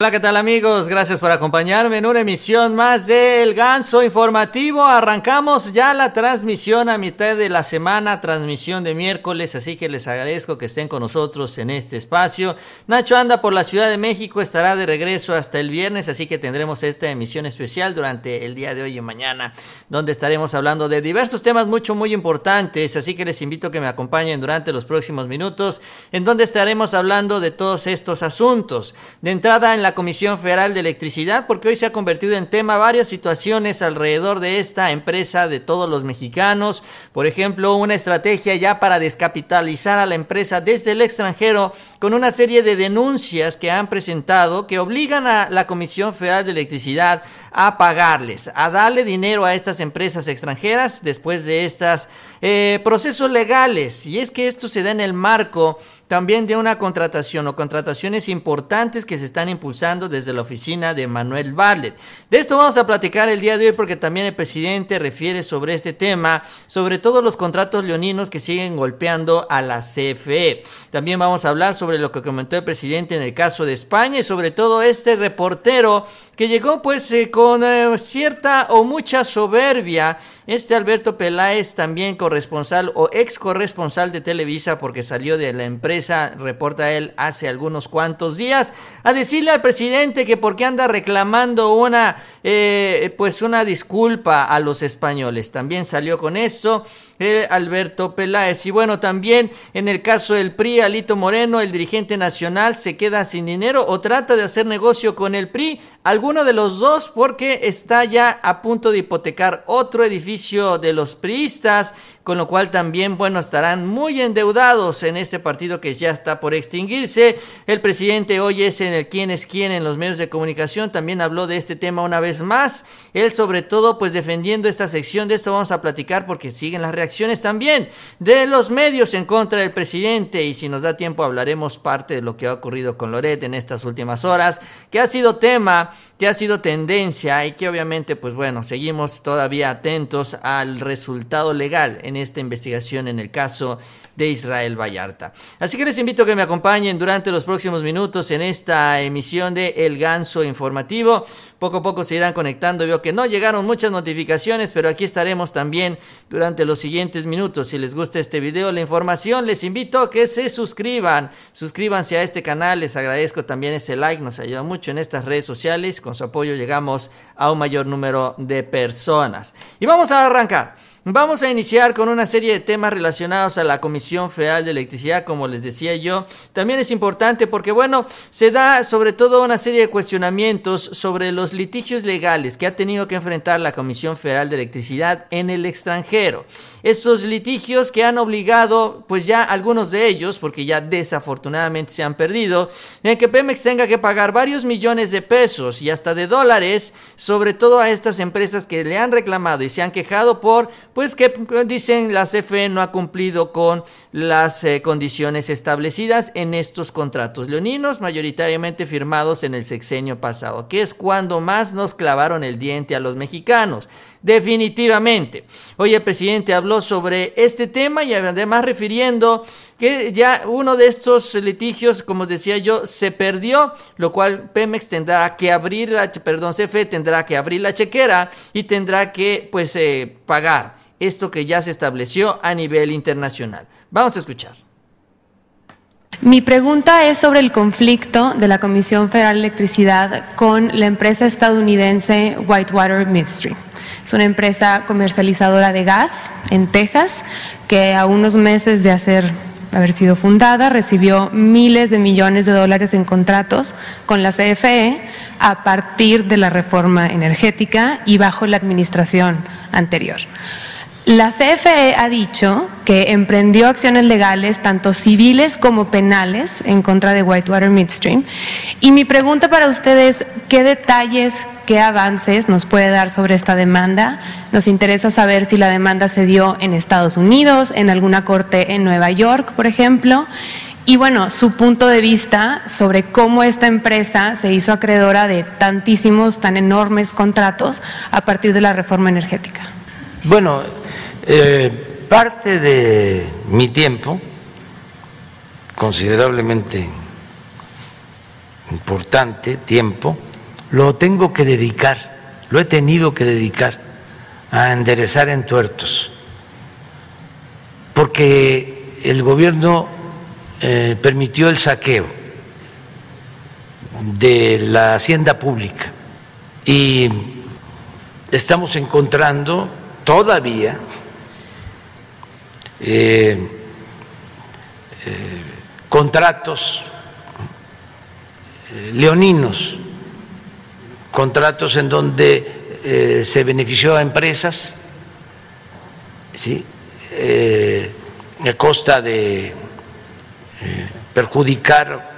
Hola, ¿qué tal amigos? Gracias por acompañarme en una emisión más del Ganso Informativo. Arrancamos ya la transmisión a mitad de la semana, transmisión de miércoles, así que les agradezco que estén con nosotros en este espacio. Nacho anda por la Ciudad de México, estará de regreso hasta el viernes, así que tendremos esta emisión especial durante el día de hoy y mañana, donde estaremos hablando de diversos temas mucho, muy importantes, así que les invito a que me acompañen durante los próximos minutos, en donde estaremos hablando de todos estos asuntos. De entrada en la Comisión Federal de Electricidad, porque hoy se ha convertido en tema varias situaciones alrededor de esta empresa de todos los mexicanos. Por ejemplo, una estrategia ya para descapitalizar a la empresa desde el extranjero con una serie de denuncias que han presentado que obligan a la Comisión Federal de Electricidad a pagarles, a darle dinero a estas empresas extranjeras después de estos eh, procesos legales. Y es que esto se da en el marco también de una contratación o contrataciones importantes que se están impulsando desde la oficina de Manuel Barlet. De esto vamos a platicar el día de hoy porque también el presidente refiere sobre este tema, sobre todos los contratos leoninos que siguen golpeando a la CFE. También vamos a hablar sobre lo que comentó el presidente en el caso de España y sobre todo este reportero que llegó pues eh, con eh, cierta o mucha soberbia. Este Alberto Peláez, también corresponsal o ex corresponsal de Televisa, porque salió de la empresa, reporta él hace algunos cuantos días, a decirle al presidente que por qué anda reclamando una, eh, pues una disculpa a los españoles. También salió con eso. Alberto Peláez. Y bueno, también en el caso del PRI, Alito Moreno, el dirigente nacional, se queda sin dinero o trata de hacer negocio con el PRI. Alguno de los dos porque está ya a punto de hipotecar otro edificio de los priistas con lo cual también, bueno, estarán muy endeudados en este partido que ya está por extinguirse. El presidente hoy es en el quién es quién en los medios de comunicación, también habló de este tema una vez más. Él sobre todo, pues defendiendo esta sección, de esto vamos a platicar porque siguen las reacciones también de los medios en contra del presidente y si nos da tiempo hablaremos parte de lo que ha ocurrido con Loret en estas últimas horas, que ha sido tema, que ha sido tendencia y que obviamente, pues bueno, seguimos todavía atentos al resultado legal en esta investigación en el caso de Israel Vallarta. Así que les invito a que me acompañen durante los próximos minutos en esta emisión de El Ganso Informativo. Poco a poco se irán conectando. Veo que no llegaron muchas notificaciones, pero aquí estaremos también durante los siguientes minutos. Si les gusta este video, la información, les invito a que se suscriban. Suscríbanse a este canal. Les agradezco también ese like. Nos ayuda mucho en estas redes sociales. Con su apoyo llegamos a un mayor número de personas. Y vamos a arrancar. Vamos a iniciar con una serie de temas relacionados a la Comisión Federal de Electricidad, como les decía yo. También es importante porque, bueno, se da sobre todo una serie de cuestionamientos sobre los litigios legales que ha tenido que enfrentar la Comisión Federal de Electricidad en el extranjero. Estos litigios que han obligado, pues ya algunos de ellos, porque ya desafortunadamente se han perdido, en que Pemex tenga que pagar varios millones de pesos y hasta de dólares, sobre todo a estas empresas que le han reclamado y se han quejado por pues que dicen la CFE no ha cumplido con las eh, condiciones establecidas en estos contratos leoninos, mayoritariamente firmados en el sexenio pasado, que es cuando más nos clavaron el diente a los mexicanos. Definitivamente. Hoy el presidente habló sobre este tema y además refiriendo que ya uno de estos litigios, como decía yo, se perdió, lo cual Pemex tendrá que abrir, la, perdón, CFE tendrá que abrir la chequera y tendrá que pues eh, pagar esto que ya se estableció a nivel internacional. Vamos a escuchar. Mi pregunta es sobre el conflicto de la Comisión Federal de Electricidad con la empresa estadounidense Whitewater Midstream. Es una empresa comercializadora de gas en Texas que a unos meses de hacer haber sido fundada, recibió miles de millones de dólares en contratos con la CFE a partir de la reforma energética y bajo la administración anterior. La CFE ha dicho que emprendió acciones legales, tanto civiles como penales, en contra de Whitewater Midstream. Y mi pregunta para ustedes, ¿qué detalles, qué avances nos puede dar sobre esta demanda? Nos interesa saber si la demanda se dio en Estados Unidos, en alguna corte en Nueva York, por ejemplo. Y bueno, su punto de vista sobre cómo esta empresa se hizo acreedora de tantísimos, tan enormes contratos a partir de la reforma energética. Bueno, eh, parte de mi tiempo, considerablemente importante tiempo, lo tengo que dedicar, lo he tenido que dedicar a enderezar entuertos, porque el gobierno eh, permitió el saqueo de la hacienda pública y estamos encontrando todavía eh, eh, contratos leoninos, contratos en donde eh, se benefició a empresas ¿sí? Eh, a costa de eh, perjudicar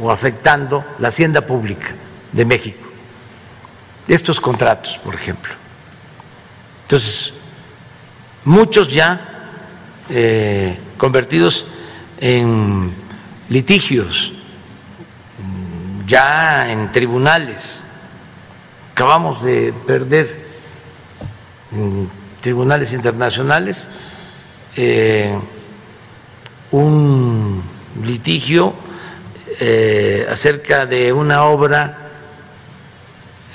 o afectando la hacienda pública de México. Estos contratos, por ejemplo. Entonces, muchos ya convertidos en litigios, ya en tribunales. Acabamos de perder en tribunales internacionales eh, un litigio eh, acerca de una obra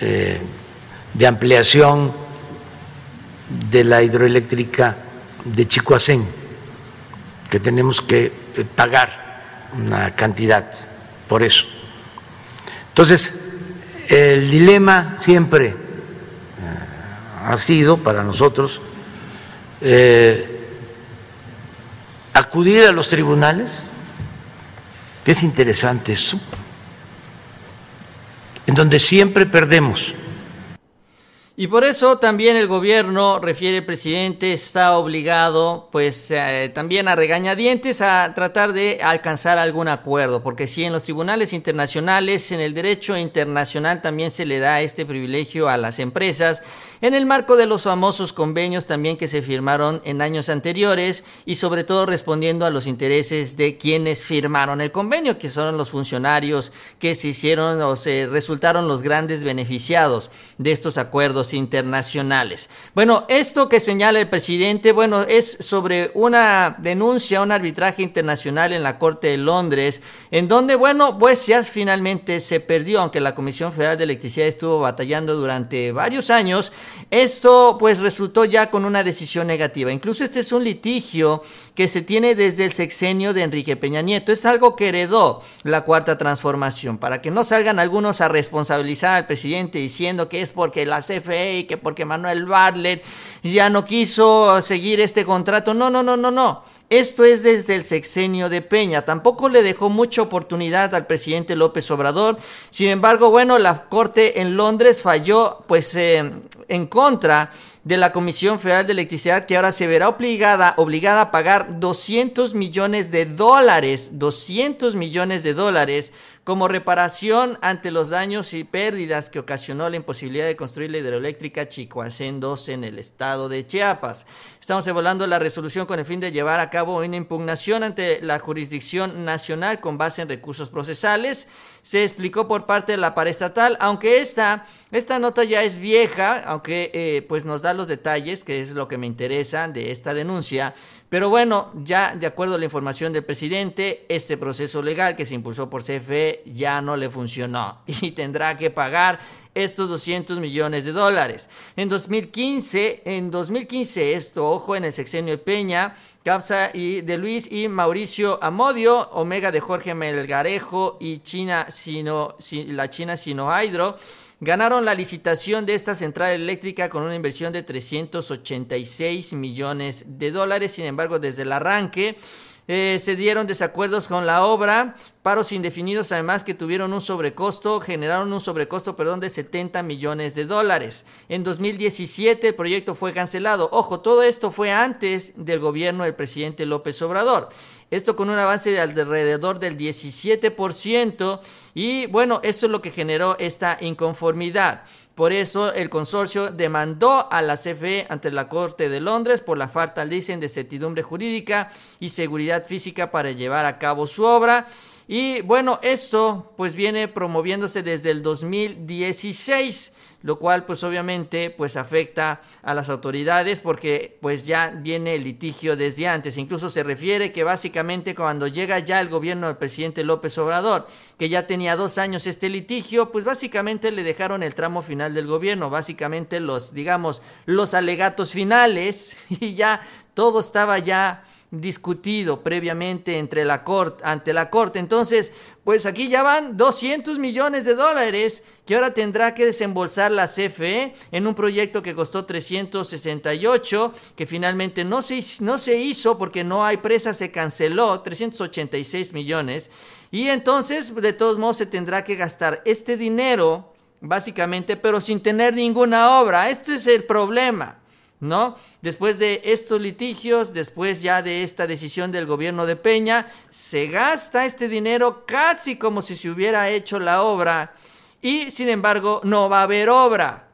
eh, de ampliación de la hidroeléctrica de Chicoacén, que tenemos que pagar una cantidad por eso. Entonces, el dilema siempre eh, ha sido para nosotros eh, acudir a los tribunales, que es interesante eso, en donde siempre perdemos y por eso también el gobierno, refiere el presidente, está obligado pues eh, también a regañadientes a tratar de alcanzar algún acuerdo, porque si en los tribunales internacionales, en el derecho internacional también se le da este privilegio a las empresas, en el marco de los famosos convenios también que se firmaron en años anteriores y sobre todo respondiendo a los intereses de quienes firmaron el convenio, que son los funcionarios que se hicieron o se resultaron los grandes beneficiados de estos acuerdos internacionales. Bueno, esto que señala el presidente, bueno, es sobre una denuncia, un arbitraje internacional en la Corte de Londres, en donde, bueno, pues ya finalmente se perdió, aunque la Comisión Federal de Electricidad estuvo batallando durante varios años, esto pues resultó ya con una decisión negativa. Incluso este es un litigio que se tiene desde el sexenio de Enrique Peña Nieto. Es algo que heredó la cuarta transformación, para que no salgan algunos a responsabilizar al presidente diciendo que es porque la CFE y que porque Manuel Bartlett ya no quiso seguir este contrato. No, no, no, no, no. Esto es desde el sexenio de Peña. Tampoco le dejó mucha oportunidad al presidente López Obrador. Sin embargo, bueno, la Corte en Londres falló pues eh, en contra de la Comisión Federal de Electricidad que ahora se verá obligada, obligada a pagar 200 millones de dólares, 200 millones de dólares como reparación ante los daños y pérdidas que ocasionó la imposibilidad de construir la hidroeléctrica Chicoacén 2 en el estado de Chiapas. Estamos evaluando la resolución con el fin de llevar a cabo una impugnación ante la jurisdicción nacional con base en recursos procesales. Se explicó por parte de la paraestatal, aunque esta, esta nota ya es vieja, aunque eh, pues nos da los detalles, que es lo que me interesa de esta denuncia, pero bueno, ya de acuerdo a la información del presidente, este proceso legal que se impulsó por CFE ya no le funcionó y tendrá que pagar estos 200 millones de dólares. En 2015, en 2015 esto, ojo, en el sexenio de Peña, Capsa y de Luis y Mauricio Amodio, Omega de Jorge Melgarejo y China Sino, la China Sinohydro ganaron la licitación de esta central eléctrica con una inversión de 386 millones de dólares. Sin embargo, desde el arranque eh, se dieron desacuerdos con la obra, paros indefinidos además que tuvieron un sobrecosto, generaron un sobrecosto, perdón, de 70 millones de dólares. En 2017 el proyecto fue cancelado. Ojo, todo esto fue antes del gobierno del presidente López Obrador. Esto con un avance de alrededor del 17% y bueno, esto es lo que generó esta inconformidad. Por eso el consorcio demandó a la CFE ante la Corte de Londres por la falta, dicen, de certidumbre jurídica y seguridad física para llevar a cabo su obra. Y bueno, esto pues viene promoviéndose desde el 2016 lo cual pues obviamente pues afecta a las autoridades porque pues ya viene el litigio desde antes. Incluso se refiere que básicamente cuando llega ya el gobierno del presidente López Obrador, que ya tenía dos años este litigio, pues básicamente le dejaron el tramo final del gobierno, básicamente los, digamos, los alegatos finales y ya todo estaba ya discutido previamente entre la corte, ante la corte. Entonces, pues aquí ya van 200 millones de dólares que ahora tendrá que desembolsar la CFE en un proyecto que costó 368, que finalmente no se, no se hizo porque no hay presa, se canceló, 386 millones. Y entonces, de todos modos, se tendrá que gastar este dinero, básicamente, pero sin tener ninguna obra. Este es el problema. ¿No? Después de estos litigios, después ya de esta decisión del gobierno de Peña, se gasta este dinero casi como si se hubiera hecho la obra y sin embargo no va a haber obra.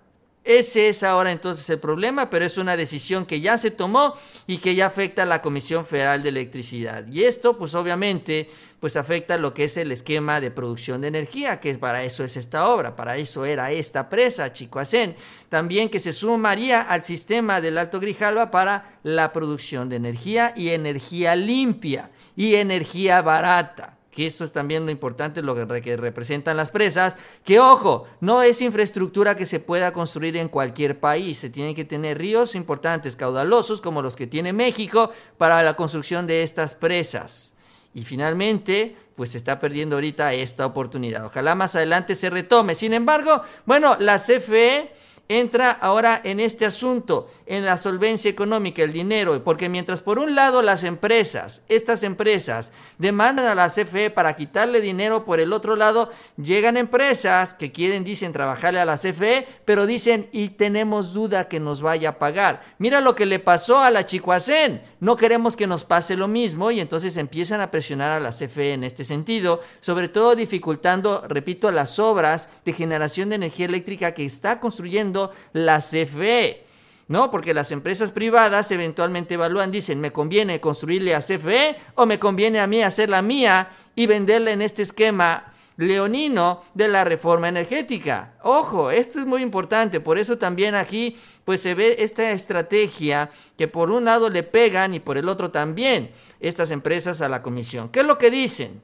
Ese es ahora entonces el problema, pero es una decisión que ya se tomó y que ya afecta a la Comisión Federal de Electricidad. Y esto, pues obviamente, pues afecta lo que es el esquema de producción de energía, que para eso es esta obra, para eso era esta presa, Chicoacén. También que se sumaría al sistema del Alto Grijalva para la producción de energía y energía limpia y energía barata que esto es también lo importante, lo que, representan las presas, que ojo, no es infraestructura que se pueda construir en cualquier país, se tienen que tener ríos importantes, caudalosos, como los que tiene México, para la construcción de estas presas. Y finalmente, pues se está perdiendo ahorita esta oportunidad. Ojalá más adelante se retome. Sin embargo, bueno, la CFE entra ahora en este asunto, en la solvencia económica, el dinero, porque mientras por un lado las empresas, estas empresas, demandan a la CFE para quitarle dinero, por el otro lado llegan empresas que quieren, dicen, trabajarle a la CFE, pero dicen, y tenemos duda que nos vaya a pagar. Mira lo que le pasó a la Chicoacén, no queremos que nos pase lo mismo y entonces empiezan a presionar a la CFE en este sentido, sobre todo dificultando, repito, las obras de generación de energía eléctrica que está construyendo la CFE. ¿no? Porque las empresas privadas eventualmente evalúan, dicen, ¿me conviene construirle a CFE o me conviene a mí hacer la mía y venderla en este esquema leonino de la reforma energética? Ojo, esto es muy importante, por eso también aquí pues se ve esta estrategia que por un lado le pegan y por el otro también estas empresas a la comisión. ¿Qué es lo que dicen?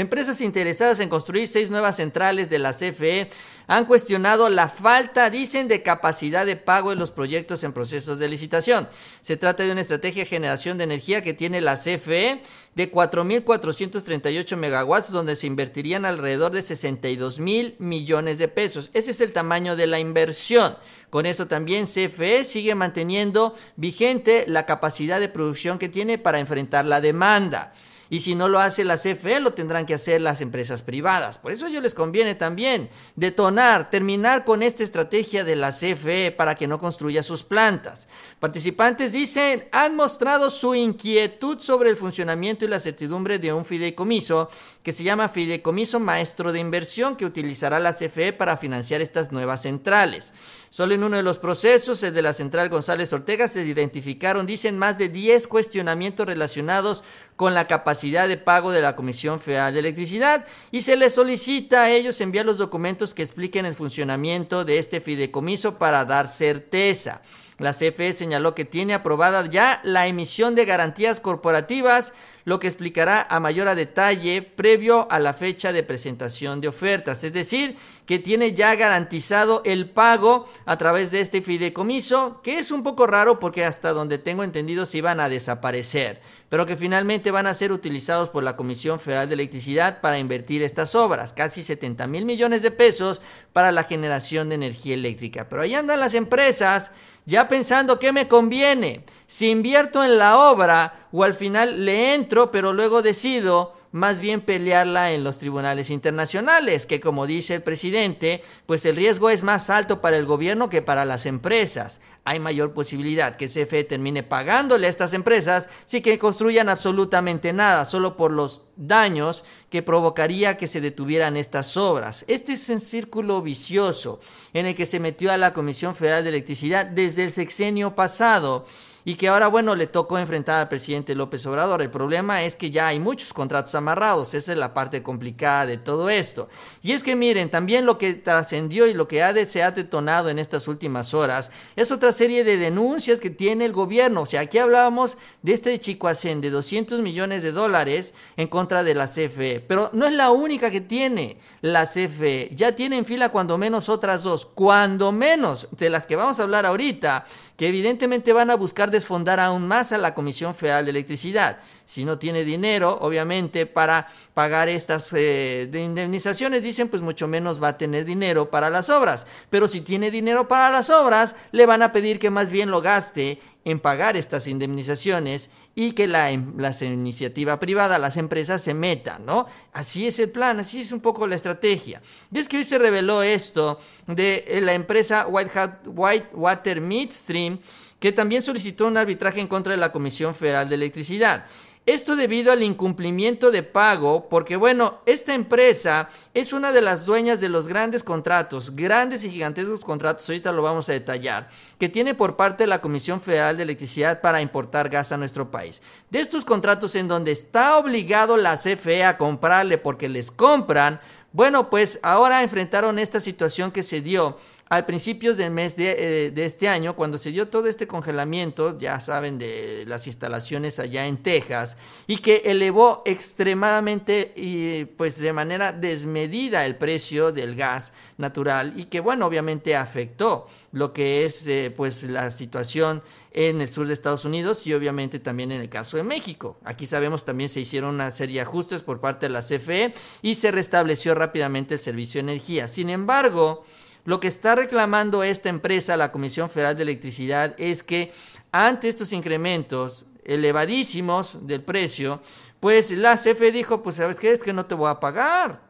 Empresas interesadas en construir seis nuevas centrales de la CFE han cuestionado la falta, dicen, de capacidad de pago en los proyectos en procesos de licitación. Se trata de una estrategia de generación de energía que tiene la CFE de 4.438 megawatts, donde se invertirían alrededor de 62 mil millones de pesos. Ese es el tamaño de la inversión. Con eso también CFE sigue manteniendo vigente la capacidad de producción que tiene para enfrentar la demanda. Y si no lo hace la CFE, lo tendrán que hacer las empresas privadas. Por eso ellos les conviene también detonar, terminar con esta estrategia de la CFE para que no construya sus plantas. Participantes dicen, han mostrado su inquietud sobre el funcionamiento y la certidumbre de un fideicomiso que se llama Fideicomiso Maestro de Inversión que utilizará la CFE para financiar estas nuevas centrales. Solo en uno de los procesos, el de la central González Ortega, se identificaron, dicen, más de 10 cuestionamientos relacionados con la capacidad de pago de la Comisión Federal de Electricidad y se les solicita a ellos enviar los documentos que expliquen el funcionamiento de este fideicomiso para dar certeza. La CFE señaló que tiene aprobada ya la emisión de garantías corporativas, lo que explicará a mayor detalle previo a la fecha de presentación de ofertas. Es decir, que tiene ya garantizado el pago a través de este fideicomiso, que es un poco raro porque hasta donde tengo entendido se iban a desaparecer, pero que finalmente van a ser utilizados por la Comisión Federal de Electricidad para invertir estas obras, casi 70 mil millones de pesos para la generación de energía eléctrica. Pero ahí andan las empresas ya pensando qué me conviene, si invierto en la obra o al final le entro, pero luego decido más bien pelearla en los tribunales internacionales, que como dice el presidente, pues el riesgo es más alto para el gobierno que para las empresas. Hay mayor posibilidad que CFE termine pagándole a estas empresas si que construyan absolutamente nada, solo por los daños que provocaría que se detuvieran estas obras. Este es un círculo vicioso en el que se metió a la Comisión Federal de Electricidad desde el sexenio pasado y que ahora, bueno, le tocó enfrentar al presidente López Obrador. El problema es que ya hay muchos contratos amarrados, esa es la parte complicada de todo esto. Y es que miren, también lo que trascendió y lo que ha se ha detonado en estas últimas horas es otra serie de denuncias que tiene el gobierno. O sea, aquí hablábamos de este Chicoacén de 200 millones de dólares en contra de la CFE, pero no es la única que tiene la CFE. Ya tiene en fila cuando menos otras dos, cuando menos de las que vamos a hablar ahorita que evidentemente van a buscar desfondar aún más a la Comisión Federal de Electricidad. Si no tiene dinero, obviamente, para pagar estas eh, indemnizaciones, dicen, pues mucho menos va a tener dinero para las obras. Pero si tiene dinero para las obras, le van a pedir que más bien lo gaste en pagar estas indemnizaciones y que la, em, la, iniciativa privada, las empresas se metan, ¿no? Así es el plan, así es un poco la estrategia. Y es que hoy se reveló esto de eh, la empresa Whitewater Midstream, que también solicitó un arbitraje en contra de la Comisión Federal de Electricidad. Esto debido al incumplimiento de pago, porque bueno, esta empresa es una de las dueñas de los grandes contratos, grandes y gigantescos contratos, ahorita lo vamos a detallar, que tiene por parte de la Comisión Federal de Electricidad para importar gas a nuestro país. De estos contratos en donde está obligado la CFE a comprarle porque les compran, bueno, pues ahora enfrentaron esta situación que se dio al principios del mes eh, de, este año, cuando se dio todo este congelamiento, ya saben, de las instalaciones allá en Texas, y que elevó extremadamente y pues de manera desmedida el precio del gas natural y que bueno, obviamente afectó lo que es eh, pues la situación en el sur de Estados Unidos y obviamente también en el caso de México. Aquí sabemos también se hicieron una serie de ajustes por parte de la CFE y se restableció rápidamente el servicio de energía. Sin embargo, lo que está reclamando esta empresa, la Comisión Federal de Electricidad, es que ante estos incrementos elevadísimos del precio, pues la CFE dijo, pues sabes qué, es que no te voy a pagar.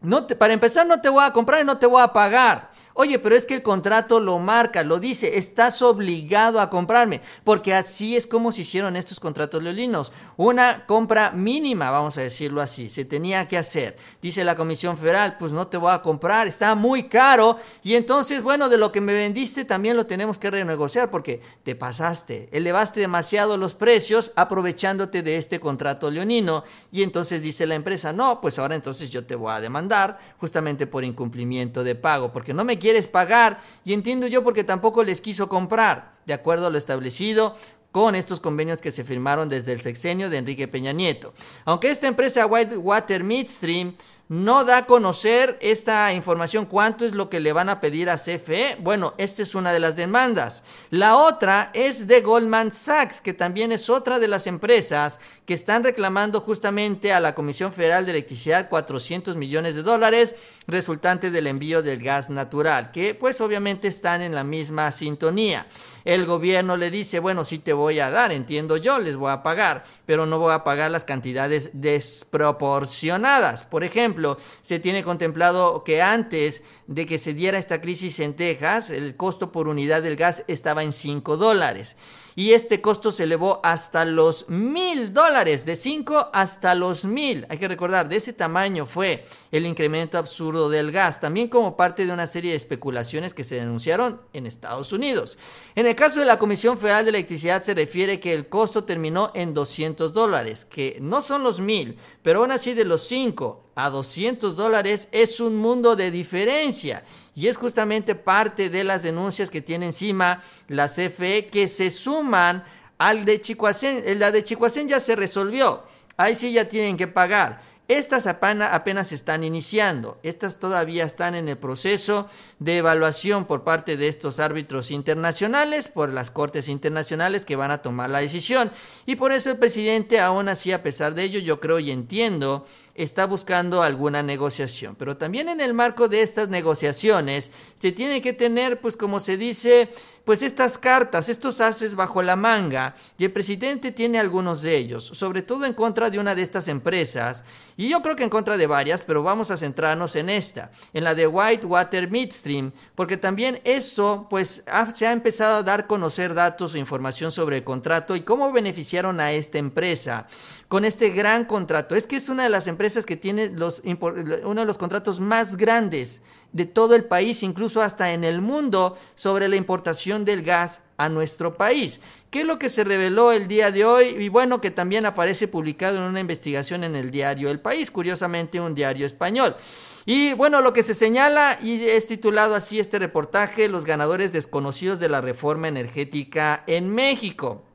No te, para empezar no te voy a comprar y no te voy a pagar. Oye, pero es que el contrato lo marca, lo dice, estás obligado a comprarme, porque así es como se hicieron estos contratos leolinos. Una compra mínima, vamos a decirlo así, se tenía que hacer. Dice la Comisión Federal, pues no te voy a comprar, está muy caro y entonces, bueno, de lo que me vendiste también lo tenemos que renegociar porque te pasaste, elevaste demasiado los precios aprovechándote de este contrato leonino y entonces dice la empresa, no, pues ahora entonces yo te voy a demandar justamente por incumplimiento de pago, porque no me quieres pagar y entiendo yo porque tampoco les quiso comprar, de acuerdo a lo establecido con estos convenios que se firmaron desde el sexenio de Enrique Peña Nieto. Aunque esta empresa Whitewater Midstream no da a conocer esta información, cuánto es lo que le van a pedir a CFE. Bueno, esta es una de las demandas. La otra es de Goldman Sachs, que también es otra de las empresas que están reclamando justamente a la Comisión Federal de Electricidad 400 millones de dólares resultante del envío del gas natural, que pues obviamente están en la misma sintonía. El gobierno le dice, bueno, sí te voy a dar, entiendo yo, les voy a pagar, pero no voy a pagar las cantidades desproporcionadas. Por ejemplo, se tiene contemplado que antes de que se diera esta crisis en Texas, el costo por unidad del gas estaba en 5 dólares y este costo se elevó hasta los mil dólares, de 5 hasta los mil. Hay que recordar, de ese tamaño fue el incremento absurdo del gas, también como parte de una serie de especulaciones que se denunciaron en Estados Unidos. En el caso de la Comisión Federal de Electricidad se refiere que el costo terminó en 200 dólares, que no son los mil, pero aún así de los 5 a 200 dólares es un mundo de diferencia. Y es justamente parte de las denuncias que tiene encima la CFE que se suman al de Chicoacén. La de Chicoacén ya se resolvió. Ahí sí ya tienen que pagar. Estas apenas están iniciando, estas todavía están en el proceso de evaluación por parte de estos árbitros internacionales, por las cortes internacionales que van a tomar la decisión. Y por eso el presidente, aún así, a pesar de ello, yo creo y entiendo está buscando alguna negociación. Pero también en el marco de estas negociaciones se tiene que tener, pues como se dice, pues estas cartas, estos haces bajo la manga, y el presidente tiene algunos de ellos, sobre todo en contra de una de estas empresas, y yo creo que en contra de varias, pero vamos a centrarnos en esta, en la de Whitewater Midstream, porque también eso, pues se ha empezado a dar a conocer datos o información sobre el contrato y cómo beneficiaron a esta empresa con este gran contrato. Es que es una de las empresas que tiene uno de los contratos más grandes de todo el país, incluso hasta en el mundo, sobre la importación del gas a nuestro país. ¿Qué es lo que se reveló el día de hoy? Y bueno, que también aparece publicado en una investigación en el diario El País, curiosamente un diario español. Y bueno, lo que se señala, y es titulado así este reportaje, los ganadores desconocidos de la reforma energética en México.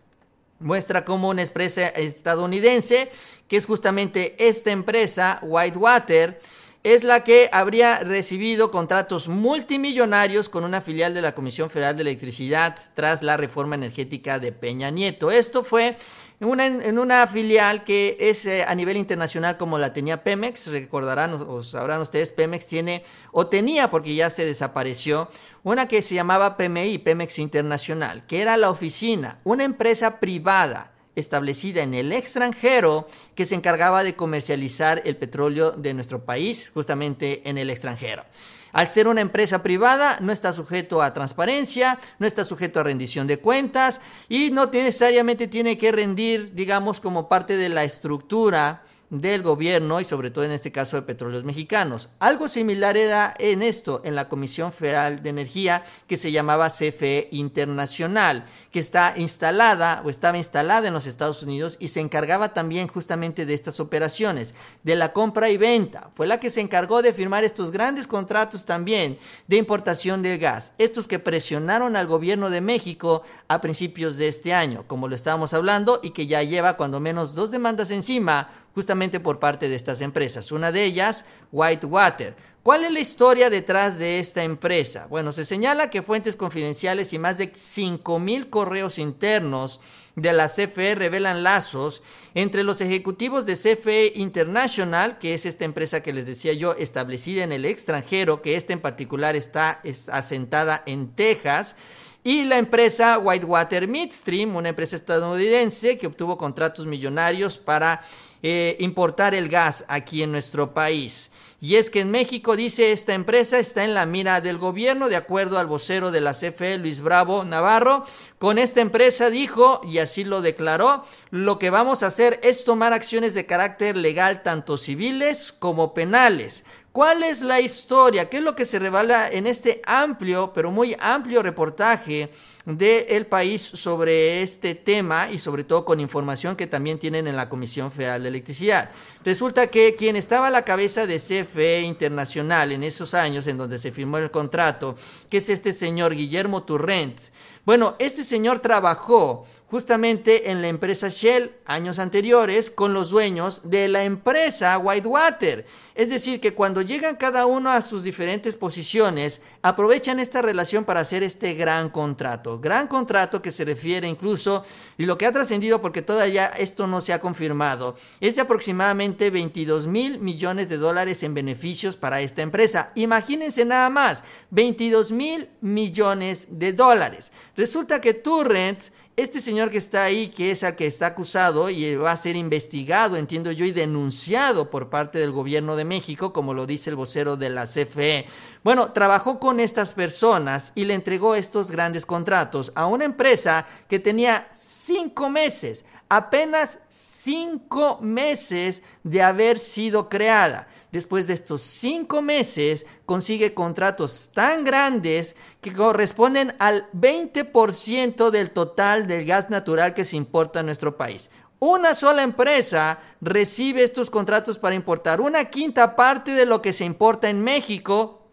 Muestra como una empresa estadounidense, que es justamente esta empresa, Whitewater, es la que habría recibido contratos multimillonarios con una filial de la Comisión Federal de Electricidad tras la reforma energética de Peña Nieto. Esto fue en una, filial que es eh, a nivel internacional como la tenía Pemex. Recordarán o, sabrán ustedes, Pemex tiene o tenía porque ya se desapareció una que se llamaba PMI, Pemex Internacional, que era la oficina, una empresa privada establecida en el extranjero que se encargaba de comercializar el petróleo de nuestro país justamente en el extranjero. Al ser una empresa privada, no está sujeto a transparencia, no está sujeto a rendición de cuentas y no necesariamente tiene que rendir, digamos, como parte de la estructura del gobierno y sobre todo en este caso de petróleos mexicanos. Algo similar era en esto, en la Comisión Federal de Energía que se llamaba CFE Internacional, que está instalada o estaba instalada en los Estados Unidos y se encargaba también justamente de estas operaciones, de la compra y venta. Fue la que se encargó de firmar estos grandes contratos también de importación de gas, estos que presionaron al gobierno de México a principios de este año, como lo estábamos hablando, y que ya lleva cuando menos dos demandas encima justamente por parte de estas empresas. Una de ellas, Whitewater. ¿Cuál es la historia detrás de esta empresa? Bueno, se señala que fuentes confidenciales y más de 5.000 correos internos de la CFE revelan lazos entre los ejecutivos de CFE International, que es esta empresa que les decía yo, establecida en el extranjero, que esta en particular está asentada en Texas, y la empresa Whitewater Midstream, una empresa estadounidense que obtuvo contratos millonarios para eh, importar el gas aquí en nuestro país. Y es que en México, dice esta empresa, está en la mira del gobierno, de acuerdo al vocero de la CFE, Luis Bravo Navarro. Con esta empresa dijo, y así lo declaró, lo que vamos a hacer es tomar acciones de carácter legal, tanto civiles como penales. ¿Cuál es la historia? ¿Qué es lo que se revela en este amplio, pero muy amplio reportaje? Del país sobre este tema y sobre todo con información que también tienen en la Comisión Federal de Electricidad. Resulta que quien estaba a la cabeza de CFE Internacional en esos años en donde se firmó el contrato, que es este señor Guillermo Turrent, bueno, este señor trabajó justamente en la empresa Shell años anteriores con los dueños de la empresa Whitewater. Es decir, que cuando llegan cada uno a sus diferentes posiciones, aprovechan esta relación para hacer este gran contrato. Gran contrato que se refiere incluso, y lo que ha trascendido porque todavía esto no se ha confirmado, es de aproximadamente 22 mil millones de dólares en beneficios para esta empresa. Imagínense nada más, 22 mil millones de dólares. Resulta que Turrent este señor que está ahí, que es el que está acusado y va a ser investigado, entiendo yo, y denunciado por parte del gobierno de México, como lo dice el vocero de la CFE, bueno, trabajó con estas personas y le entregó estos grandes contratos a una empresa que tenía cinco meses, apenas cinco meses de haber sido creada después de estos cinco meses, consigue contratos tan grandes que corresponden al 20% del total del gas natural que se importa a nuestro país. Una sola empresa recibe estos contratos para importar una quinta parte de lo que se importa en México,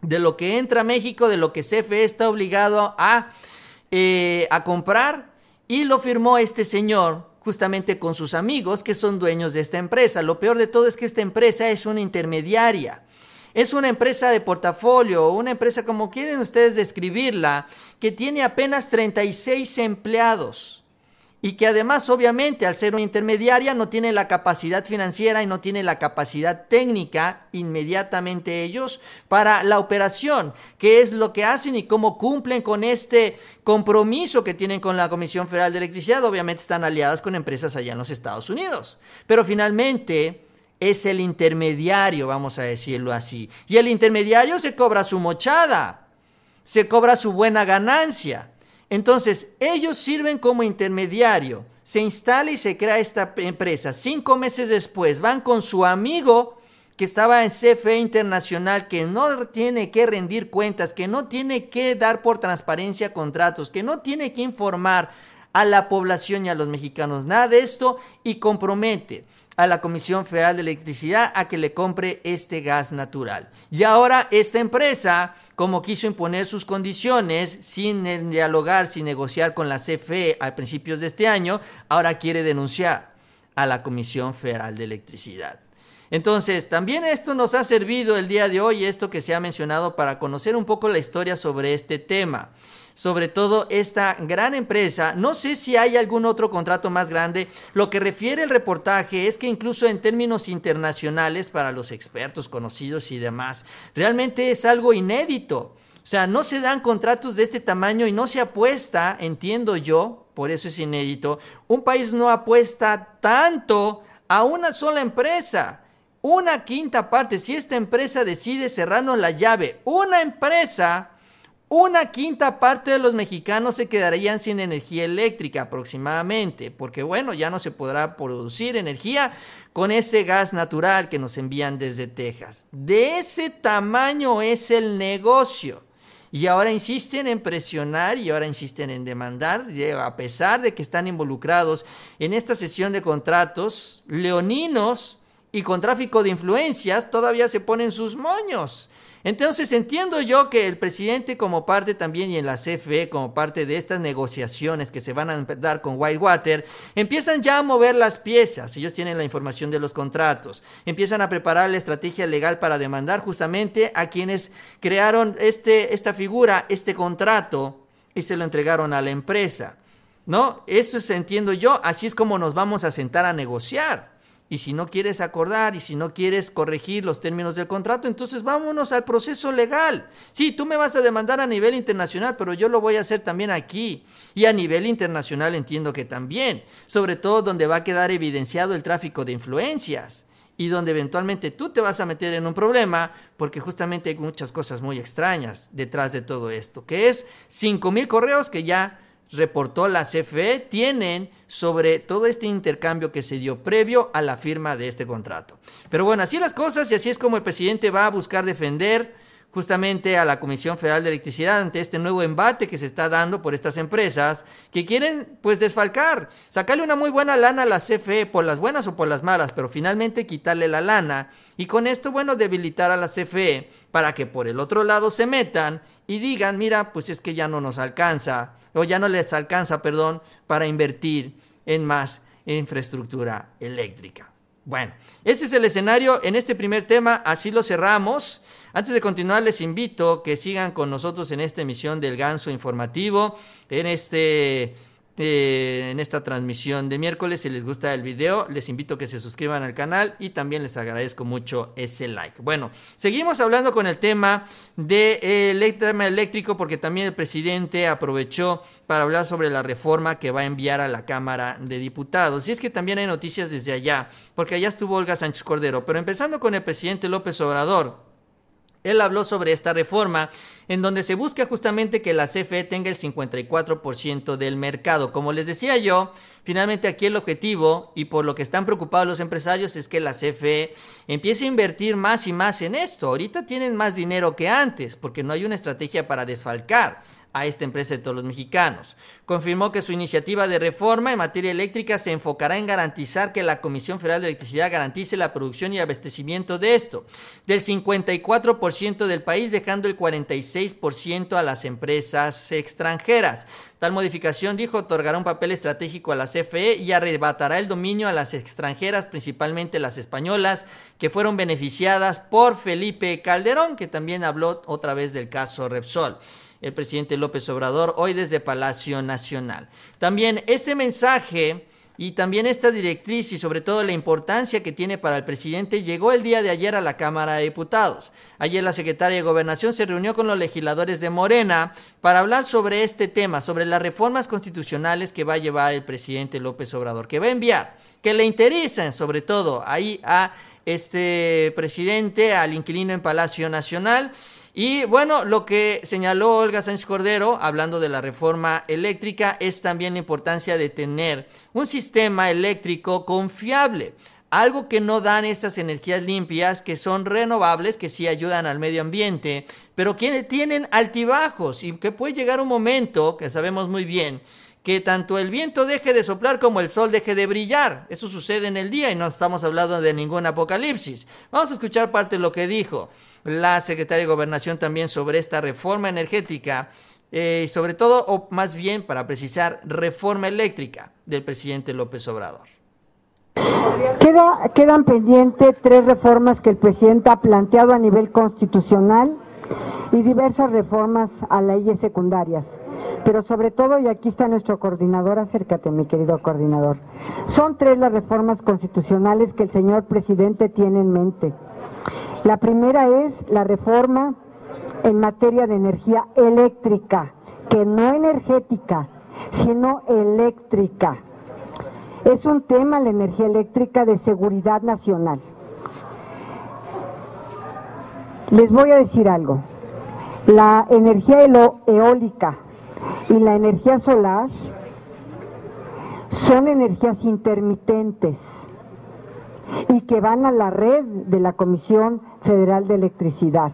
de lo que entra a México, de lo que CFE está obligado a, eh, a comprar. Y lo firmó este señor justamente con sus amigos que son dueños de esta empresa. Lo peor de todo es que esta empresa es una intermediaria. Es una empresa de portafolio, una empresa como quieren ustedes describirla, que tiene apenas 36 empleados y que además obviamente al ser una intermediaria no tiene la capacidad financiera y no tiene la capacidad técnica inmediatamente ellos para la operación, qué es lo que hacen y cómo cumplen con este compromiso que tienen con la Comisión Federal de Electricidad. Obviamente están aliadas con empresas allá en los Estados Unidos, pero finalmente es el intermediario, vamos a decirlo así, y el intermediario se cobra su mochada, se cobra su buena ganancia. Entonces, ellos sirven como intermediario. Se instala y se crea esta empresa. Cinco meses después van con su amigo que estaba en CFE Internacional, que no tiene que rendir cuentas, que no tiene que dar por transparencia contratos, que no tiene que informar a la población y a los mexicanos nada de esto y compromete a la Comisión Federal de Electricidad a que le compre este gas natural. Y ahora esta empresa, como quiso imponer sus condiciones sin dialogar, sin negociar con la CFE a principios de este año, ahora quiere denunciar a la Comisión Federal de Electricidad. Entonces, también esto nos ha servido el día de hoy, esto que se ha mencionado, para conocer un poco la historia sobre este tema sobre todo esta gran empresa. No sé si hay algún otro contrato más grande. Lo que refiere el reportaje es que incluso en términos internacionales, para los expertos conocidos y demás, realmente es algo inédito. O sea, no se dan contratos de este tamaño y no se apuesta, entiendo yo, por eso es inédito, un país no apuesta tanto a una sola empresa. Una quinta parte, si esta empresa decide cerrarnos la llave, una empresa una quinta parte de los mexicanos se quedarían sin energía eléctrica aproximadamente, porque bueno, ya no se podrá producir energía con ese gas natural que nos envían desde Texas. De ese tamaño es el negocio. Y ahora insisten en presionar y ahora insisten en demandar, a pesar de que están involucrados en esta sesión de contratos, leoninos y con tráfico de influencias, todavía se ponen sus moños. Entonces entiendo yo que el presidente como parte también y en la CFE como parte de estas negociaciones que se van a dar con Whitewater, empiezan ya a mover las piezas, ellos tienen la información de los contratos, empiezan a preparar la estrategia legal para demandar justamente a quienes crearon este, esta figura, este contrato y se lo entregaron a la empresa. ¿No? Eso es, entiendo yo, así es como nos vamos a sentar a negociar. Y si no quieres acordar y si no quieres corregir los términos del contrato, entonces vámonos al proceso legal. Sí, tú me vas a demandar a nivel internacional, pero yo lo voy a hacer también aquí. Y a nivel internacional entiendo que también, sobre todo donde va a quedar evidenciado el tráfico de influencias y donde eventualmente tú te vas a meter en un problema porque justamente hay muchas cosas muy extrañas detrás de todo esto, que es 5.000 correos que ya reportó la CFE tienen sobre todo este intercambio que se dio previo a la firma de este contrato. Pero bueno, así las cosas y así es como el presidente va a buscar defender justamente a la Comisión Federal de Electricidad ante este nuevo embate que se está dando por estas empresas que quieren pues desfalcar, sacarle una muy buena lana a la CFE por las buenas o por las malas, pero finalmente quitarle la lana y con esto bueno debilitar a la CFE para que por el otro lado se metan y digan, mira, pues es que ya no nos alcanza o ya no les alcanza, perdón, para invertir en más infraestructura eléctrica. Bueno, ese es el escenario en este primer tema, así lo cerramos. Antes de continuar, les invito que sigan con nosotros en esta emisión del Ganso Informativo, en este eh, en esta transmisión de miércoles. Si les gusta el video, les invito a que se suscriban al canal y también les agradezco mucho ese like. Bueno, seguimos hablando con el tema del de, tema eléctrico porque también el presidente aprovechó para hablar sobre la reforma que va a enviar a la Cámara de Diputados. Y es que también hay noticias desde allá, porque allá estuvo Olga Sánchez Cordero. Pero empezando con el presidente López Obrador. Él habló sobre esta reforma en donde se busca justamente que la CFE tenga el 54% del mercado. Como les decía yo, finalmente aquí el objetivo y por lo que están preocupados los empresarios es que la CFE empiece a invertir más y más en esto. Ahorita tienen más dinero que antes porque no hay una estrategia para desfalcar a esta empresa de todos los mexicanos. Confirmó que su iniciativa de reforma en materia eléctrica se enfocará en garantizar que la Comisión Federal de Electricidad garantice la producción y abastecimiento de esto, del 54% del país, dejando el 46% a las empresas extranjeras. Tal modificación, dijo, otorgará un papel estratégico a la CFE y arrebatará el dominio a las extranjeras, principalmente las españolas, que fueron beneficiadas por Felipe Calderón, que también habló otra vez del caso Repsol el presidente López Obrador hoy desde Palacio Nacional. También ese mensaje y también esta directriz y sobre todo la importancia que tiene para el presidente llegó el día de ayer a la Cámara de Diputados. Ayer la secretaria de Gobernación se reunió con los legisladores de Morena para hablar sobre este tema, sobre las reformas constitucionales que va a llevar el presidente López Obrador, que va a enviar, que le interesan sobre todo ahí a este presidente, al inquilino en Palacio Nacional. Y bueno, lo que señaló Olga Sánchez Cordero, hablando de la reforma eléctrica, es también la importancia de tener un sistema eléctrico confiable. Algo que no dan estas energías limpias, que son renovables, que sí ayudan al medio ambiente, pero que tienen altibajos y que puede llegar un momento, que sabemos muy bien, que tanto el viento deje de soplar como el sol deje de brillar. Eso sucede en el día y no estamos hablando de ningún apocalipsis. Vamos a escuchar parte de lo que dijo la secretaria de Gobernación también sobre esta reforma energética, eh, sobre todo, o más bien para precisar, reforma eléctrica del presidente López Obrador. Queda, quedan pendientes tres reformas que el presidente ha planteado a nivel constitucional y diversas reformas a leyes secundarias. Pero sobre todo, y aquí está nuestro coordinador, acércate mi querido coordinador, son tres las reformas constitucionales que el señor presidente tiene en mente. La primera es la reforma en materia de energía eléctrica, que no energética, sino eléctrica. Es un tema la energía eléctrica de seguridad nacional. Les voy a decir algo. La energía eólica y la energía solar son energías intermitentes y que van a la red de la Comisión Federal de Electricidad.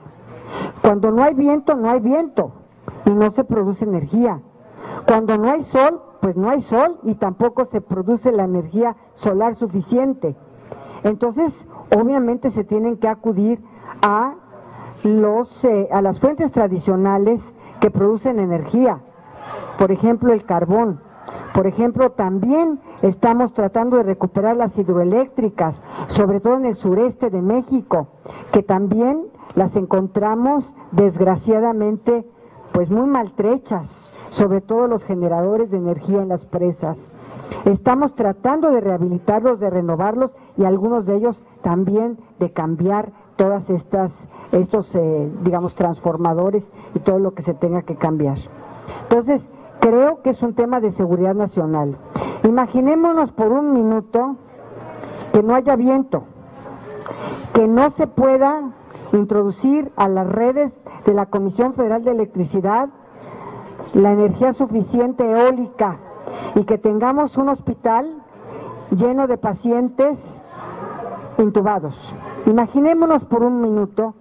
Cuando no hay viento, no hay viento y no se produce energía. Cuando no hay sol, pues no hay sol y tampoco se produce la energía solar suficiente. Entonces, obviamente se tienen que acudir a los eh, a las fuentes tradicionales que producen energía. Por ejemplo, el carbón. Por ejemplo, también estamos tratando de recuperar las hidroeléctricas, sobre todo en el sureste de México, que también las encontramos desgraciadamente pues muy maltrechas, sobre todo los generadores de energía en las presas. Estamos tratando de rehabilitarlos, de renovarlos y algunos de ellos también de cambiar todas estas estos eh, digamos transformadores y todo lo que se tenga que cambiar. Entonces, creo que es un tema de seguridad nacional. Imaginémonos por un minuto que no haya viento, que no se pueda introducir a las redes de la Comisión Federal de Electricidad la energía suficiente eólica y que tengamos un hospital lleno de pacientes intubados. Imaginémonos por un minuto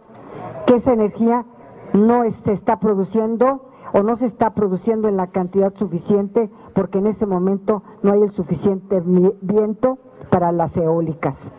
que esa energía no se está produciendo o no se está produciendo en la cantidad suficiente porque en ese momento no hay el suficiente viento para las eólicas.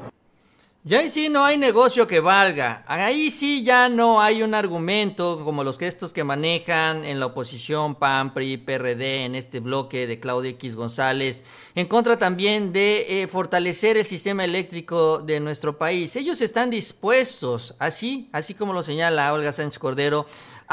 Ya ahí sí no hay negocio que valga. Ahí sí ya no hay un argumento como los gestos que manejan en la oposición PAN, PRI, PRD, en este bloque de Claudio X González, en contra también de eh, fortalecer el sistema eléctrico de nuestro país. Ellos están dispuestos, así, así como lo señala Olga Sánchez Cordero,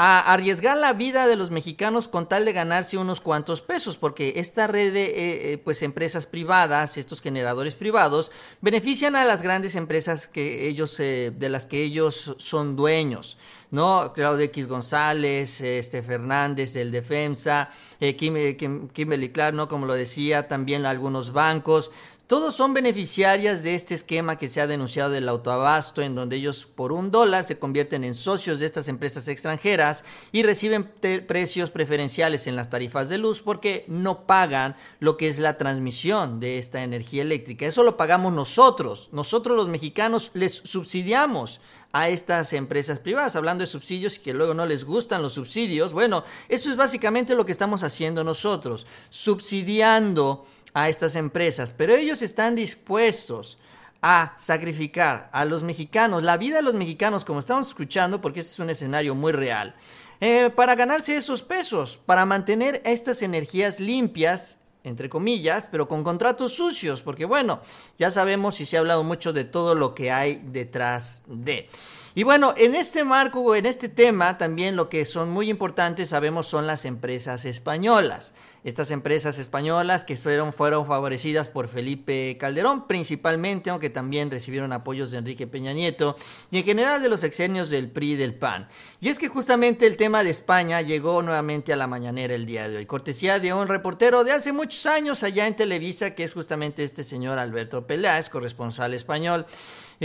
a arriesgar la vida de los mexicanos con tal de ganarse unos cuantos pesos, porque esta red de eh, eh, pues empresas privadas, estos generadores privados, benefician a las grandes empresas que ellos, eh, de las que ellos son dueños. ¿no? Claudio X González, este Fernández del Defensa, Kimberly Clark, ¿no? Como lo decía, también algunos bancos. Todos son beneficiarias de este esquema que se ha denunciado del autoabasto, en donde ellos por un dólar se convierten en socios de estas empresas extranjeras y reciben precios preferenciales en las tarifas de luz porque no pagan lo que es la transmisión de esta energía eléctrica. Eso lo pagamos nosotros. Nosotros los mexicanos les subsidiamos a estas empresas privadas, hablando de subsidios y que luego no les gustan los subsidios. Bueno, eso es básicamente lo que estamos haciendo nosotros, subsidiando a estas empresas, pero ellos están dispuestos a sacrificar a los mexicanos, la vida de los mexicanos, como estamos escuchando, porque este es un escenario muy real, eh, para ganarse esos pesos, para mantener estas energías limpias, entre comillas, pero con contratos sucios, porque bueno, ya sabemos y se ha hablado mucho de todo lo que hay detrás de. Y bueno, en este marco, en este tema, también lo que son muy importantes, sabemos, son las empresas españolas. Estas empresas españolas que fueron, favorecidas por Felipe Calderón, principalmente, aunque también recibieron apoyos de Enrique Peña Nieto y en general de los exenios del PRI y del PAN. Y es que justamente el tema de España llegó nuevamente a la mañanera el día de hoy, cortesía de un reportero de hace muchos años allá en Televisa, que es justamente este señor Alberto Peláez, corresponsal español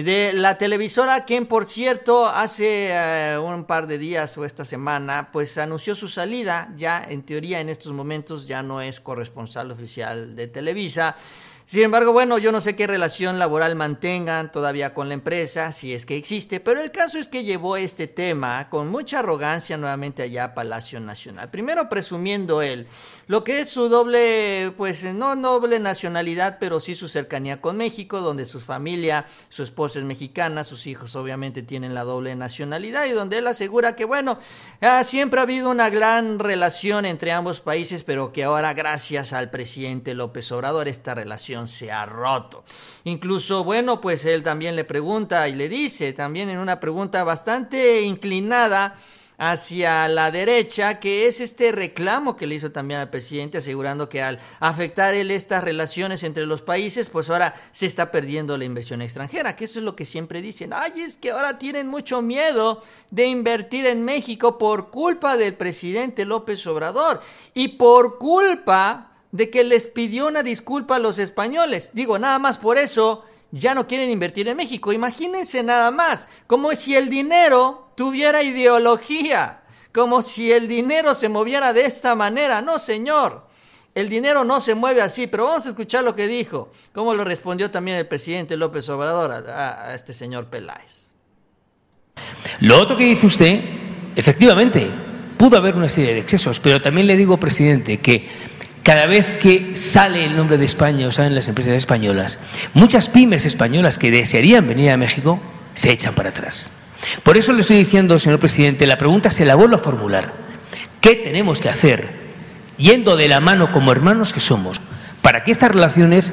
de la televisora, quien por cierto hace eh, un par de días o esta semana, pues anunció su salida, ya en teoría en estos momentos ya no es corresponsal oficial de Televisa. Sin embargo, bueno, yo no sé qué relación laboral mantengan todavía con la empresa, si es que existe, pero el caso es que llevó este tema con mucha arrogancia nuevamente allá a Palacio Nacional. Primero presumiendo él lo que es su doble, pues no doble nacionalidad, pero sí su cercanía con México, donde su familia, su esposa es mexicana, sus hijos obviamente tienen la doble nacionalidad y donde él asegura que, bueno, ah, siempre ha habido una gran relación entre ambos países, pero que ahora gracias al presidente López Obrador esta relación se ha roto. Incluso, bueno, pues él también le pregunta y le dice, también en una pregunta bastante inclinada, hacia la derecha, que es este reclamo que le hizo también al presidente, asegurando que al afectar él estas relaciones entre los países, pues ahora se está perdiendo la inversión extranjera, que eso es lo que siempre dicen, ay, es que ahora tienen mucho miedo de invertir en México por culpa del presidente López Obrador y por culpa de que les pidió una disculpa a los españoles. Digo, nada más por eso ya no quieren invertir en México. Imagínense nada más, como si el dinero tuviera ideología, como si el dinero se moviera de esta manera. No, señor. El dinero no se mueve así, pero vamos a escuchar lo que dijo, cómo lo respondió también el presidente López Obrador a, a este señor Peláez. Lo otro que dice usted, efectivamente, pudo haber una serie de excesos, pero también le digo, presidente, que cada vez que sale el nombre de España o salen las empresas españolas, muchas pymes españolas que desearían venir a México se echan para atrás. Por eso le estoy diciendo, señor presidente, la pregunta se la vuelvo a formular. ¿Qué tenemos que hacer, yendo de la mano como hermanos que somos, para que estas relaciones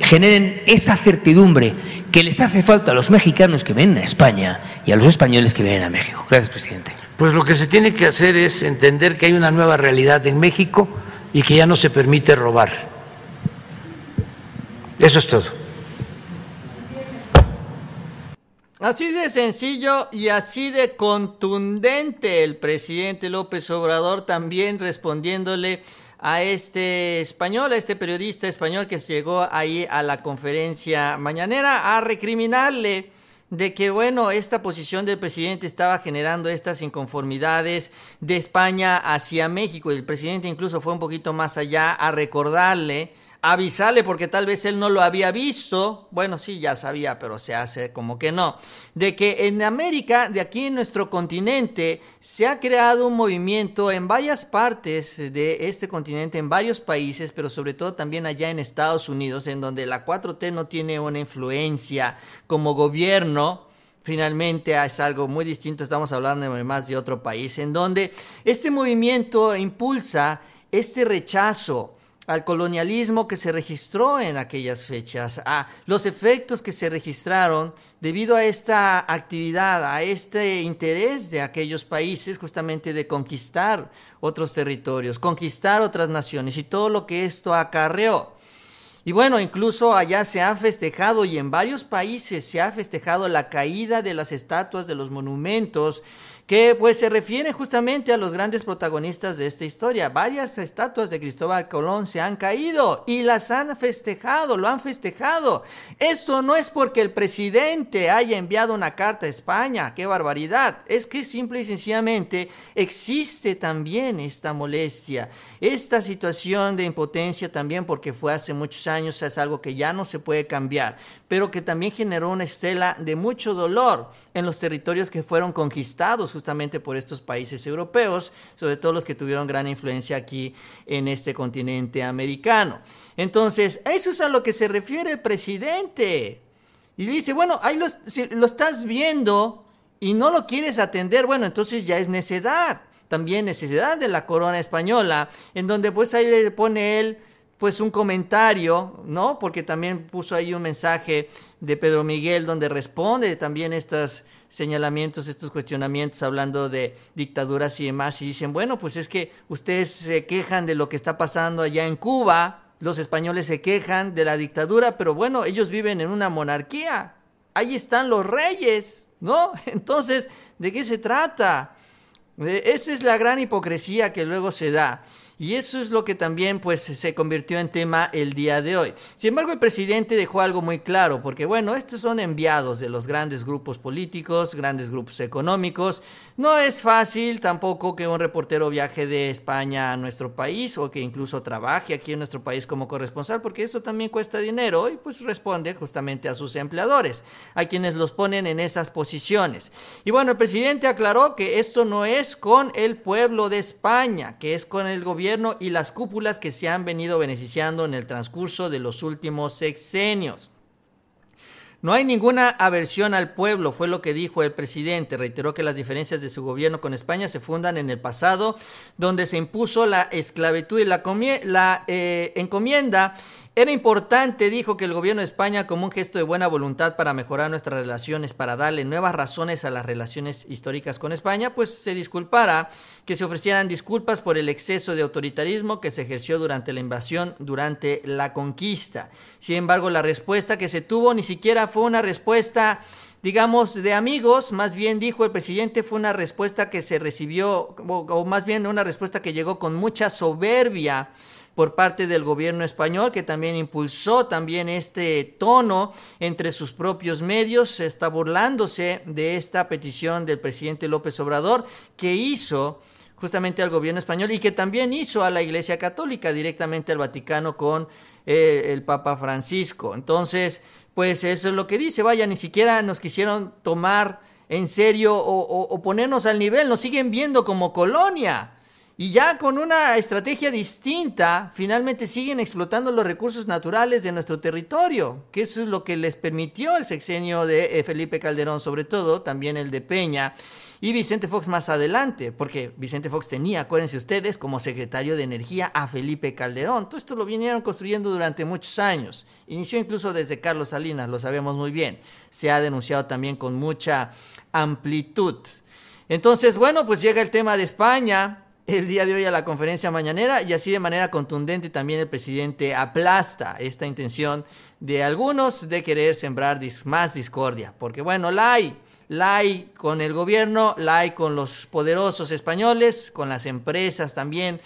generen esa certidumbre que les hace falta a los mexicanos que vienen a España y a los españoles que vienen a México? Gracias, presidente. Pues lo que se tiene que hacer es entender que hay una nueva realidad en México y que ya no se permite robar. Eso es todo. Así de sencillo y así de contundente el presidente López Obrador también respondiéndole a este español, a este periodista español que llegó ahí a la conferencia mañanera a recriminarle de que, bueno, esta posición del presidente estaba generando estas inconformidades de España hacia México. El presidente incluso fue un poquito más allá a recordarle avisarle porque tal vez él no lo había visto, bueno, sí, ya sabía, pero se hace como que no, de que en América, de aquí en nuestro continente, se ha creado un movimiento en varias partes de este continente, en varios países, pero sobre todo también allá en Estados Unidos, en donde la 4T no tiene una influencia como gobierno, finalmente es algo muy distinto, estamos hablando más de otro país, en donde este movimiento impulsa este rechazo al colonialismo que se registró en aquellas fechas, a los efectos que se registraron debido a esta actividad, a este interés de aquellos países justamente de conquistar otros territorios, conquistar otras naciones y todo lo que esto acarreó. Y bueno, incluso allá se ha festejado y en varios países se ha festejado la caída de las estatuas, de los monumentos, que pues se refiere justamente a los grandes protagonistas de esta historia. Varias estatuas de Cristóbal Colón se han caído y las han festejado, lo han festejado. Esto no es porque el presidente haya enviado una carta a España, qué barbaridad, es que simple y sencillamente existe también esta molestia, esta situación de impotencia también porque fue hace muchos años, es algo que ya no se puede cambiar, pero que también generó una estela de mucho dolor en los territorios que fueron conquistados justamente por estos países europeos, sobre todo los que tuvieron gran influencia aquí en este continente americano. Entonces, eso es a lo que se refiere el presidente. Y dice, bueno, ahí lo, estás viendo y no lo quieres atender, bueno, entonces ya es necedad. También necesidad de la corona española, en donde pues ahí le pone él pues un comentario, ¿no? Porque también puso ahí un mensaje de Pedro Miguel donde responde también estos señalamientos, estos cuestionamientos hablando de dictaduras y demás y dicen, bueno, pues es que ustedes se quejan de lo que está pasando allá en Cuba, los españoles se quejan de la dictadura, pero bueno, ellos viven en una monarquía, ahí están los reyes, ¿no? Entonces, ¿de qué se trata? Esa es la gran hipocresía que luego se da. Y eso es lo que también pues se convirtió en tema el día de hoy. Sin embargo, el presidente dejó algo muy claro, porque bueno, estos son enviados de los grandes grupos políticos, grandes grupos económicos. No es fácil tampoco que un reportero viaje de España a nuestro país o que incluso trabaje aquí en nuestro país como corresponsal, porque eso también cuesta dinero y pues responde justamente a sus empleadores, a quienes los ponen en esas posiciones. Y bueno, el presidente aclaró que esto no es con el pueblo de España, que es con el gobierno y las cúpulas que se han venido beneficiando en el transcurso de los últimos sexenios. No hay ninguna aversión al pueblo, fue lo que dijo el presidente. Reiteró que las diferencias de su gobierno con España se fundan en el pasado, donde se impuso la esclavitud y la, la eh, encomienda era importante, dijo que el gobierno de España, como un gesto de buena voluntad para mejorar nuestras relaciones, para darle nuevas razones a las relaciones históricas con España, pues se disculpara, que se ofrecieran disculpas por el exceso de autoritarismo que se ejerció durante la invasión, durante la conquista. Sin embargo, la respuesta que se tuvo ni siquiera fue una respuesta digamos, de amigos, más bien dijo el presidente, fue una respuesta que se recibió, o, más bien una respuesta que llegó con mucha soberbia por parte del gobierno español, que también impulsó también este tono entre sus propios medios, está burlándose de esta petición del presidente López Obrador, que hizo justamente al gobierno español y que también hizo a la Iglesia Católica directamente al Vaticano con eh, el Papa Francisco. Entonces, pues eso es lo que dice, vaya, ni siquiera nos quisieron tomar en serio o ponernos al nivel, nos siguen viendo como colonia. Y ya con una estrategia distinta, finalmente siguen explotando los recursos naturales de nuestro territorio, que eso es lo que les permitió el sexenio de eh, Felipe Calderón, sobre todo, también el de Peña, y Vicente Fox más adelante, porque Vicente Fox tenía, acuérdense ustedes, como secretario de Energía a Felipe Calderón. Todo esto lo vinieron construyendo durante muchos años. Inició incluso desde Carlos Salinas, lo sabemos muy bien. Se ha denunciado también con mucha amplitud. Entonces, bueno, pues llega el tema de España, el día de hoy a la conferencia mañanera y así de manera contundente también el presidente aplasta esta intención de algunos de querer sembrar más discordia, porque bueno, la hay, la hay con el gobierno, la hay con los poderosos españoles, con las empresas también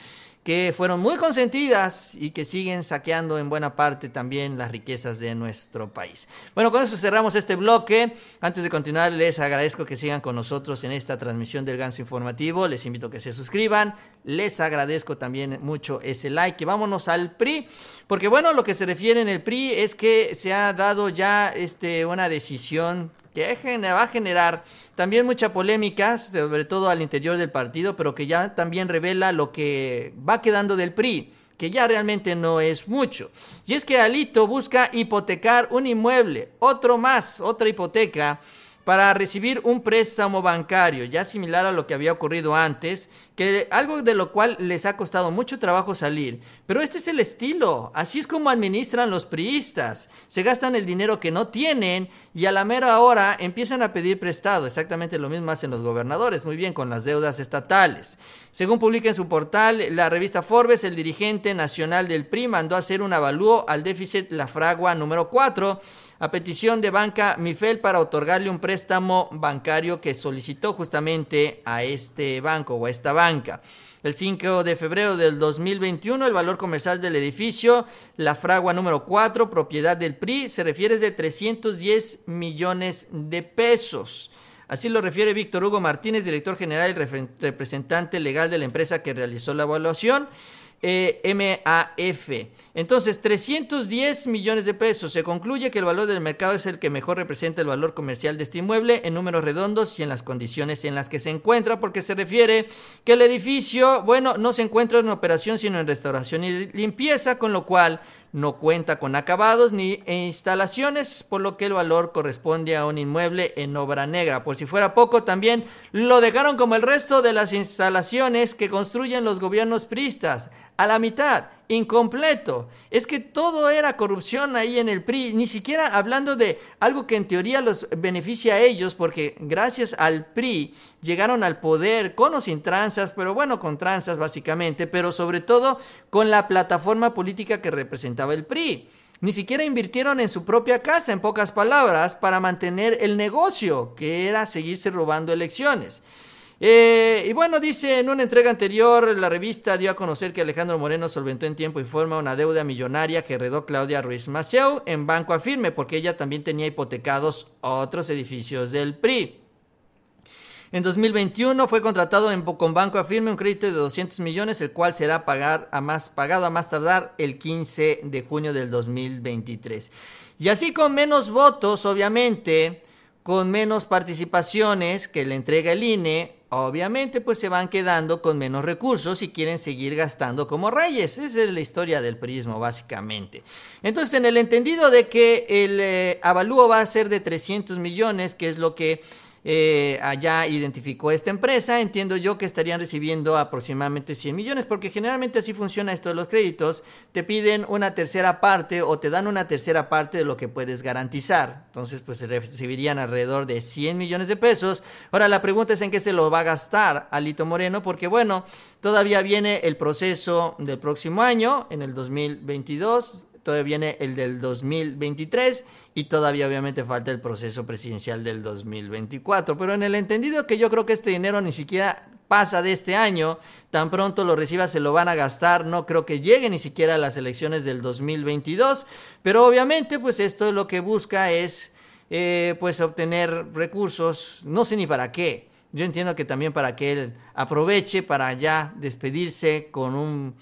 que fueron muy consentidas y que siguen saqueando en buena parte también las riquezas de nuestro país. Bueno, con eso cerramos este bloque. Antes de continuar, les agradezco que sigan con nosotros en esta transmisión del Ganso Informativo. Les invito a que se suscriban. Les agradezco también mucho ese like. Vámonos al PRI, porque bueno, lo que se refiere en el PRI es que se ha dado ya este, una decisión que va a generar también mucha polémica, sobre todo al interior del partido, pero que ya también revela lo que va quedando del PRI que ya realmente no es mucho. Y es que Alito busca hipotecar un inmueble, otro más, otra hipoteca para recibir un préstamo bancario, ya similar a lo que había ocurrido antes, que algo de lo cual les ha costado mucho trabajo salir. Pero este es el estilo, así es como administran los priistas. Se gastan el dinero que no tienen y a la mera hora empiezan a pedir prestado. Exactamente lo mismo hacen los gobernadores, muy bien, con las deudas estatales. Según publica en su portal la revista Forbes, el dirigente nacional del PRI mandó a hacer un avalúo al déficit La Fragua número 4 a petición de Banca Mifel para otorgarle un préstamo bancario que solicitó justamente a este banco o a esta banca. El 5 de febrero del 2021, el valor comercial del edificio, la fragua número 4, propiedad del PRI, se refiere de 310 millones de pesos. Así lo refiere Víctor Hugo Martínez, director general y representante legal de la empresa que realizó la evaluación. E MAF. Entonces, 310 millones de pesos. Se concluye que el valor del mercado es el que mejor representa el valor comercial de este inmueble en números redondos y en las condiciones en las que se encuentra, porque se refiere que el edificio, bueno, no se encuentra en operación, sino en restauración y limpieza, con lo cual no cuenta con acabados ni instalaciones, por lo que el valor corresponde a un inmueble en obra negra. Por si fuera poco, también lo dejaron como el resto de las instalaciones que construyen los gobiernos pristas a la mitad, incompleto. Es que todo era corrupción ahí en el PRI, ni siquiera hablando de algo que en teoría los beneficia a ellos, porque gracias al PRI llegaron al poder con o sin tranzas, pero bueno, con tranzas básicamente, pero sobre todo con la plataforma política que representaba el PRI. Ni siquiera invirtieron en su propia casa, en pocas palabras, para mantener el negocio, que era seguirse robando elecciones. Eh, y bueno, dice en una entrega anterior, la revista dio a conocer que Alejandro Moreno solventó en tiempo y forma una deuda millonaria que heredó Claudia Ruiz Maceo en Banco Afirme, porque ella también tenía hipotecados otros edificios del PRI. En 2021 fue contratado en, con Banco Afirme un crédito de 200 millones, el cual será más, pagado a más tardar el 15 de junio del 2023. Y así con menos votos, obviamente, con menos participaciones que le entrega el INE, obviamente pues se van quedando con menos recursos y quieren seguir gastando como reyes. Esa es la historia del prismo básicamente. Entonces en el entendido de que el eh, avalúo va a ser de 300 millones, que es lo que eh, allá identificó esta empresa, entiendo yo que estarían recibiendo aproximadamente 100 millones, porque generalmente así funciona esto de los créditos, te piden una tercera parte o te dan una tercera parte de lo que puedes garantizar, entonces pues recibirían alrededor de 100 millones de pesos. Ahora la pregunta es en qué se lo va a gastar Alito Moreno, porque bueno, todavía viene el proceso del próximo año, en el 2022, todavía viene el del 2023 y todavía obviamente falta el proceso presidencial del 2024. Pero en el entendido que yo creo que este dinero ni siquiera pasa de este año, tan pronto lo reciba se lo van a gastar, no creo que llegue ni siquiera a las elecciones del 2022, pero obviamente pues esto lo que busca es eh, pues obtener recursos, no sé ni para qué. Yo entiendo que también para que él aproveche para ya despedirse con un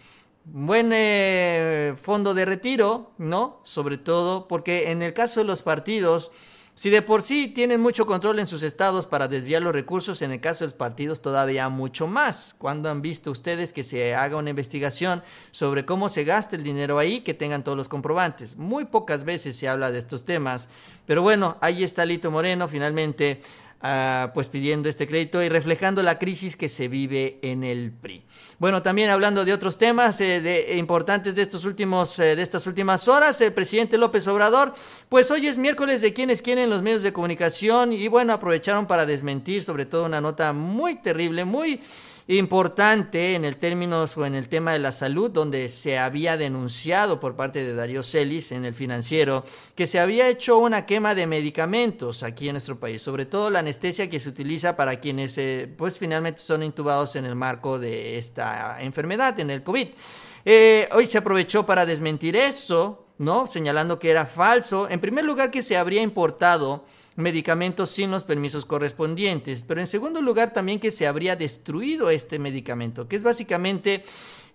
buen eh, fondo de retiro, ¿no? Sobre todo porque en el caso de los partidos, si de por sí tienen mucho control en sus estados para desviar los recursos, en el caso de los partidos todavía mucho más. Cuando han visto ustedes que se haga una investigación sobre cómo se gasta el dinero ahí, que tengan todos los comprobantes. Muy pocas veces se habla de estos temas, pero bueno, ahí está Lito Moreno finalmente Ah, pues pidiendo este crédito y reflejando la crisis que se vive en el PRI. Bueno, también hablando de otros temas eh, de, importantes de estos últimos eh, de estas últimas horas, el presidente López Obrador, pues hoy es miércoles de quienes quieren los medios de comunicación y bueno, aprovecharon para desmentir sobre todo una nota muy terrible, muy importante en el términos o en el tema de la salud, donde se había denunciado por parte de Darío Celis en el financiero que se había hecho una quema de medicamentos aquí en nuestro país, sobre todo la anestesia que se utiliza para quienes eh, pues finalmente son intubados en el marco de esta enfermedad, en el COVID. Eh, hoy se aprovechó para desmentir eso, ¿no? Señalando que era falso. En primer lugar, que se habría importado medicamentos sin los permisos correspondientes, pero en segundo lugar también que se habría destruido este medicamento, que es básicamente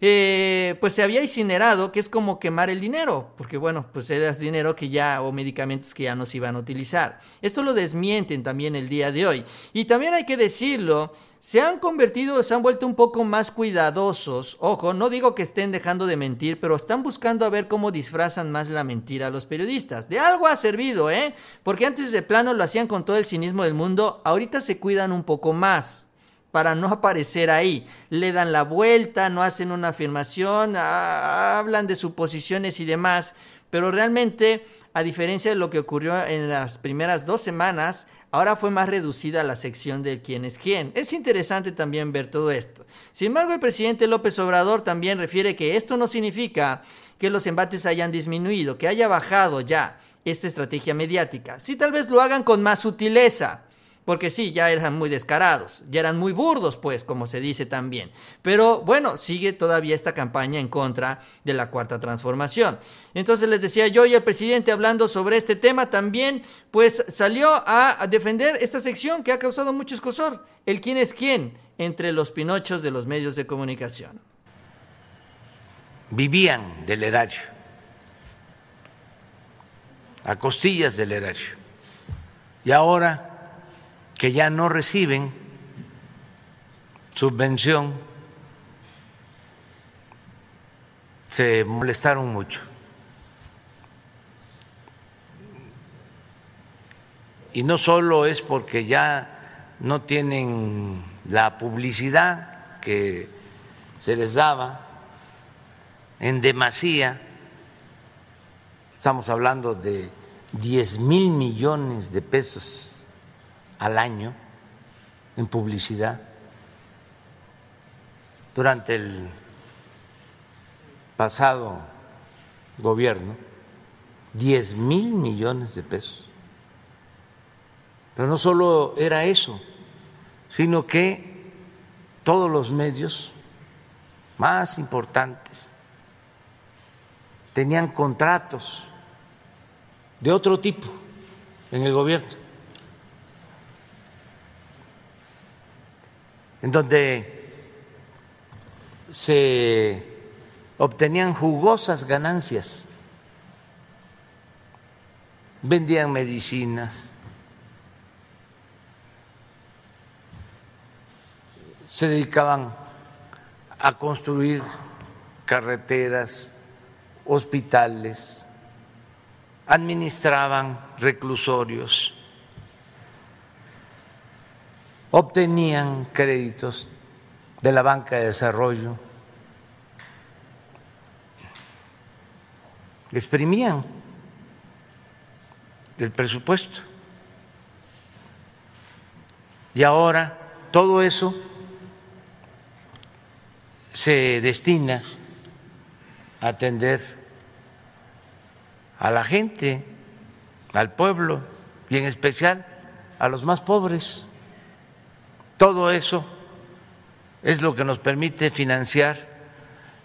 eh, pues se había incinerado, que es como quemar el dinero, porque bueno, pues era dinero que ya, o medicamentos que ya no se iban a utilizar. Esto lo desmienten también el día de hoy. Y también hay que decirlo, se han convertido, se han vuelto un poco más cuidadosos. Ojo, no digo que estén dejando de mentir, pero están buscando a ver cómo disfrazan más la mentira a los periodistas. De algo ha servido, ¿eh? Porque antes de plano lo hacían con todo el cinismo del mundo, ahorita se cuidan un poco más para no aparecer ahí. Le dan la vuelta, no hacen una afirmación, hablan de suposiciones y demás, pero realmente, a diferencia de lo que ocurrió en las primeras dos semanas, ahora fue más reducida la sección de quién es quién. Es interesante también ver todo esto. Sin embargo, el presidente López Obrador también refiere que esto no significa que los embates hayan disminuido, que haya bajado ya esta estrategia mediática. Sí, tal vez lo hagan con más sutileza porque sí, ya eran muy descarados, ya eran muy burdos, pues, como se dice también. Pero bueno, sigue todavía esta campaña en contra de la cuarta transformación. Entonces les decía yo y el presidente hablando sobre este tema también, pues salió a, defender esta sección que ha causado mucho escosor, el quién es quién entre los pinochos de los medios de comunicación. Vivían del erario, a costillas del erario. Y ahora que ya no reciben subvención se molestaron mucho. Y no solo es porque ya no tienen la publicidad que se les daba en demasía, estamos hablando de 10 mil millones de pesos al año en publicidad durante el pasado gobierno, 10 mil millones de pesos. Pero no solo era eso, sino que todos los medios más importantes tenían contratos de otro tipo en el gobierno, en donde se obtenían jugosas ganancias, vendían medicinas, se dedicaban a construir carreteras, hospitales, administraban reclusorios, obtenían créditos de la banca de desarrollo, exprimían el presupuesto. Y ahora todo eso se destina a atender a la gente, al pueblo y en especial a los más pobres. Todo eso es lo que nos permite financiar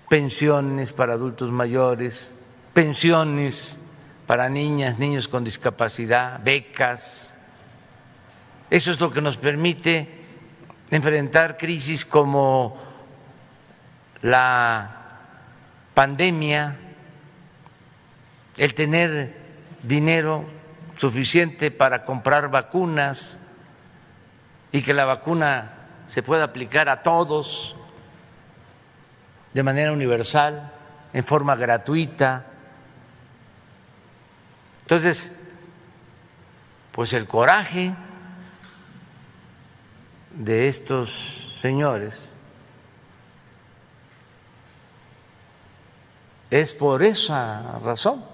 pensiones para adultos mayores, pensiones para niñas, niños con discapacidad, becas. Eso es lo que nos permite enfrentar crisis como la pandemia el tener dinero suficiente para comprar vacunas y que la vacuna se pueda aplicar a todos de manera universal, en forma gratuita. Entonces, pues el coraje de estos señores es por esa razón.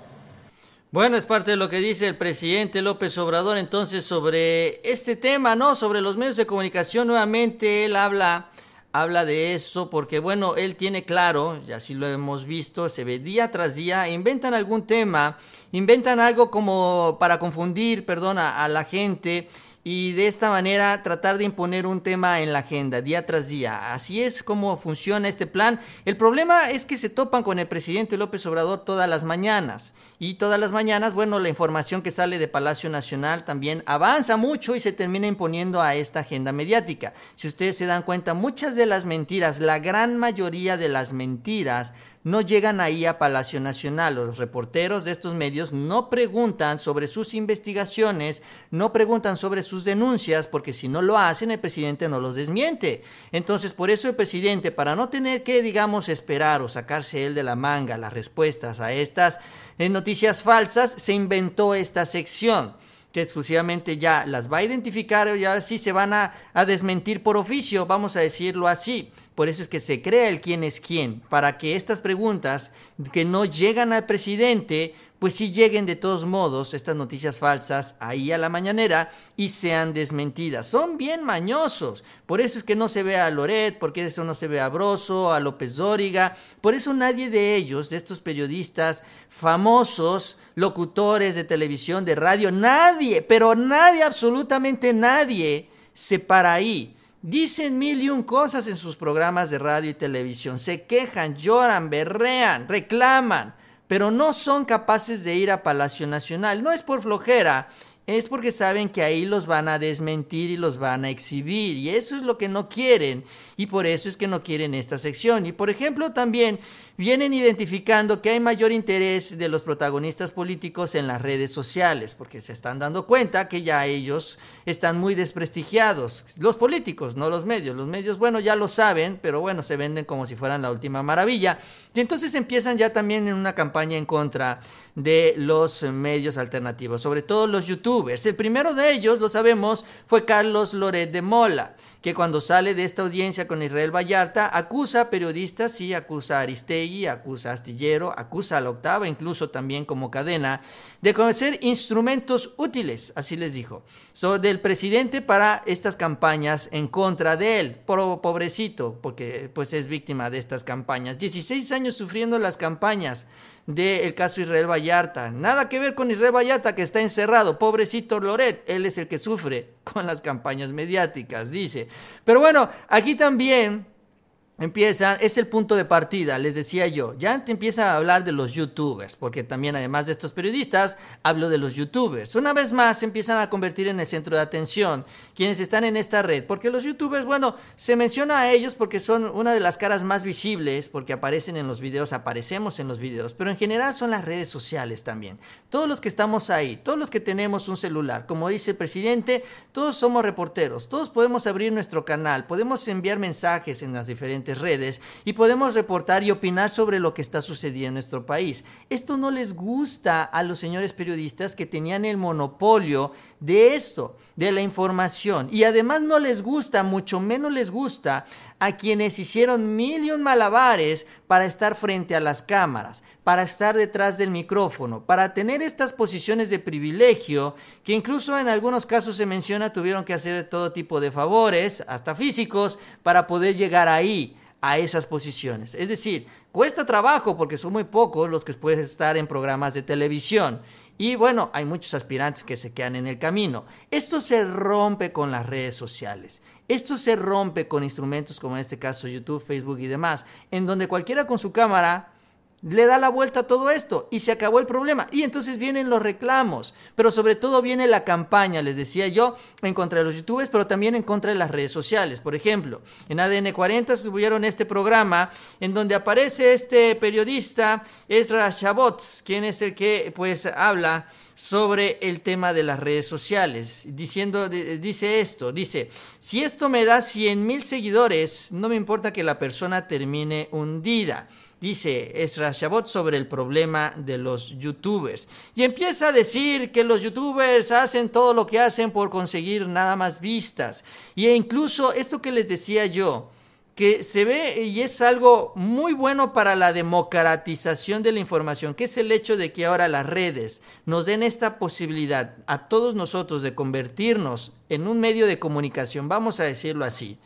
Bueno, es parte de lo que dice el presidente López Obrador entonces sobre este tema, ¿no? Sobre los medios de comunicación, nuevamente él habla, habla de eso porque, bueno, él tiene claro, y así lo hemos visto, se ve día tras día, inventan algún tema, inventan algo como para confundir, perdón, a la gente y de esta manera tratar de imponer un tema en la agenda día tras día. Así es como funciona este plan. El problema es que se topan con el presidente López Obrador todas las mañanas y todas las mañanas, bueno, la información que sale de Palacio Nacional también avanza mucho y se termina imponiendo a esta agenda mediática. Si ustedes se dan cuenta, muchas de las mentiras, la gran mayoría de las mentiras, no llegan ahí a Palacio Nacional. Los reporteros de estos medios no preguntan sobre sus investigaciones, no preguntan sobre sus denuncias, porque si no lo hacen, el presidente no los desmiente. Entonces, por eso el presidente, para no tener que, digamos, esperar o sacarse él de la manga las respuestas a estas eh, noticias falsas, se inventó esta sección que exclusivamente ya las va a identificar y ahora sí se van a, a, desmentir por oficio, vamos a decirlo así. Por eso es que se crea el quién es quién, para que estas preguntas que no llegan al presidente pues si lleguen de todos modos estas noticias falsas ahí a la mañanera y sean desmentidas. Son bien mañosos. Por eso es que no se ve a Loret, porque eso no se ve a Broso, a López Dóriga. Por eso nadie de ellos, de estos periodistas famosos, locutores de televisión, de radio, nadie, pero nadie, absolutamente nadie, se para ahí. Dicen mil y un cosas en sus programas de radio y televisión. Se quejan, lloran, berrean, reclaman pero no son capaces de ir a Palacio Nacional. No es por flojera, es porque saben que ahí los van a desmentir y los van a exhibir y eso es lo que no quieren y por eso es que no quieren esta sección. Y por ejemplo también vienen identificando que hay mayor interés de los protagonistas políticos en las redes sociales porque se están dando cuenta que ya ellos están muy desprestigiados. Los políticos, no los medios. Los medios, bueno, ya lo saben, pero bueno, se venden como si fueran la última maravilla. Y entonces empiezan ya también en una campaña en contra de los medios alternativos, sobre todo los youtubers. El primero de ellos, lo sabemos, fue Carlos Loret de Mola, que cuando sale de esta audiencia con Israel Vallarta, acusa a periodistas, y acusa a Aristegui, acusa a Astillero, acusa a la octava, incluso también como cadena, de conocer instrumentos útiles, así les dijo, del presidente para estas campañas en contra de él, pobrecito, porque pues es víctima de estas campañas. 16 años sufriendo las campañas del caso Israel Vallarta. Nada que ver con Israel Vallarta que está encerrado, pobrecito Loret, él es el que sufre con las campañas mediáticas, dice. Pero bueno, aquí también empieza, es el punto de partida, les decía yo, ya te empieza a hablar de los youtubers, porque también además de estos periodistas, hablo de los youtubers. Una vez más se empiezan a convertir en el centro de atención quienes están en esta red, porque los youtubers, bueno, se menciona a ellos porque son una de las caras más visibles, porque aparecen en los videos, aparecemos en los videos, pero en general son las redes sociales también. Todos los que estamos ahí, todos los que tenemos un celular, como dice el presidente, todos somos reporteros, todos podemos abrir nuestro canal, podemos enviar mensajes en las diferentes redes y podemos reportar y opinar sobre lo que está sucediendo en nuestro país. Esto no les gusta a los señores periodistas que tenían el monopolio de esto, de la información. Y además no les gusta, mucho menos les gusta a quienes hicieron mil y un malabares para estar frente a las cámaras, para estar detrás del micrófono, para tener estas posiciones de privilegio que incluso en algunos casos se menciona tuvieron que hacer todo tipo de favores, hasta físicos, para poder llegar ahí a esas posiciones. Es decir, cuesta trabajo porque son muy pocos los que pueden estar en programas de televisión. Y bueno, hay muchos aspirantes que se quedan en el camino. Esto se rompe con las redes sociales. Esto se rompe con instrumentos como en este caso YouTube, Facebook y demás, en donde cualquiera con su cámara le da la vuelta a todo esto y se acabó el problema. Y entonces vienen los reclamos, pero sobre todo viene la campaña, les decía yo, en contra de los youtubers, pero también en contra de las redes sociales. Por ejemplo, en ADN 40 subieron este programa en donde aparece este periodista, Ezra Chabot, quien es el que pues habla sobre el tema de las redes sociales, diciendo, dice esto, dice, si esto me da 100 mil seguidores, no me importa que la persona termine hundida dice Ezra Shabot sobre el problema de los youtubers. Y empieza a decir que los youtubers hacen todo lo que hacen por conseguir nada más vistas. Y e incluso esto que les decía yo, que se ve y es algo muy bueno para la democratización de la información, que es el hecho de que ahora las redes nos den esta posibilidad a todos nosotros de convertirnos en un medio de comunicación, vamos a decirlo así.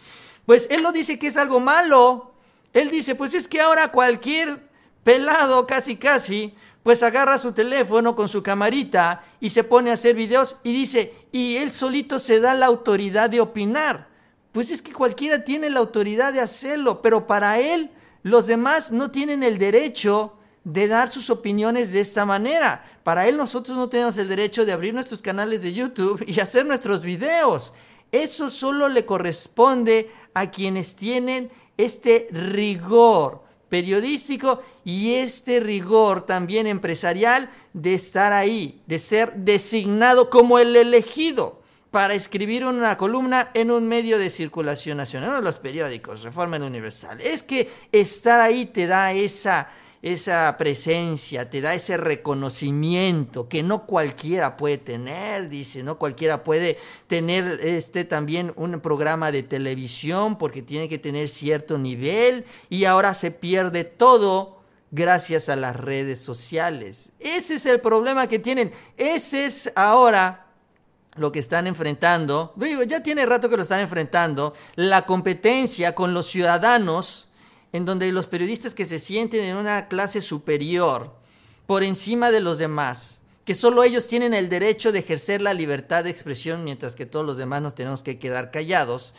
Pues él lo dice que es algo malo, él dice, pues es que ahora cualquier pelado casi casi, pues agarra su teléfono con su camarita y se pone a hacer videos y dice, y él solito se da la autoridad de opinar. Pues es que cualquiera tiene la autoridad de hacerlo, pero para él los demás no tienen el derecho de dar sus opiniones de esta manera. Para él nosotros no tenemos el derecho de abrir nuestros canales de YouTube y hacer nuestros videos. Eso solo le corresponde a quienes tienen este rigor periodístico y este rigor también empresarial de estar ahí, de ser designado como el elegido para escribir una columna en un medio de circulación nacional, de los periódicos, Reforma Universal. Es que estar ahí te da esa esa presencia, te da ese reconocimiento que no cualquiera puede tener, dice, no cualquiera puede tener este también un programa de televisión porque tiene que tener cierto nivel y ahora se pierde todo gracias a las redes sociales. Ese es el problema que tienen. Ese es ahora lo que están enfrentando. Digo, ya tiene rato que lo están enfrentando. La competencia con los ciudadanos en donde los periodistas que se sienten en una clase superior, por encima de los demás, que solo ellos tienen el derecho de ejercer la libertad de expresión, mientras que todos los demás nos tenemos que quedar callados,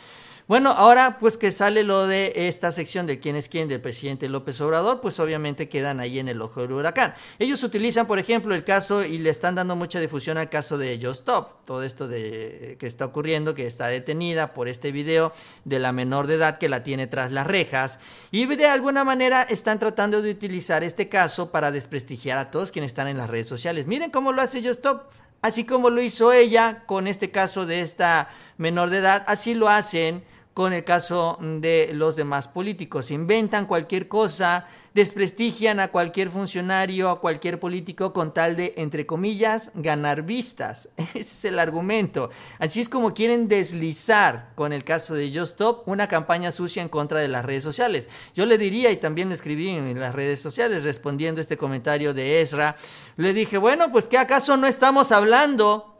bueno, ahora pues que sale lo de esta sección de quién es quién del presidente López Obrador, pues obviamente quedan ahí en el ojo del huracán. Ellos utilizan, por ejemplo, el caso y le están dando mucha difusión al caso de Stop, todo esto de que está ocurriendo, que está detenida por este video de la menor de edad que la tiene tras las rejas y de alguna manera están tratando de utilizar este caso para desprestigiar a todos quienes están en las redes sociales. Miren cómo lo hace Stop, así como lo hizo ella con este caso de esta menor de edad, así lo hacen con el caso de los demás políticos. Inventan cualquier cosa, desprestigian a cualquier funcionario, a cualquier político con tal de, entre comillas, ganar vistas. Ese es el argumento. Así es como quieren deslizar con el caso de Just Stop una campaña sucia en contra de las redes sociales. Yo le diría, y también lo escribí en las redes sociales respondiendo a este comentario de Ezra, le dije, bueno, pues que acaso no estamos hablando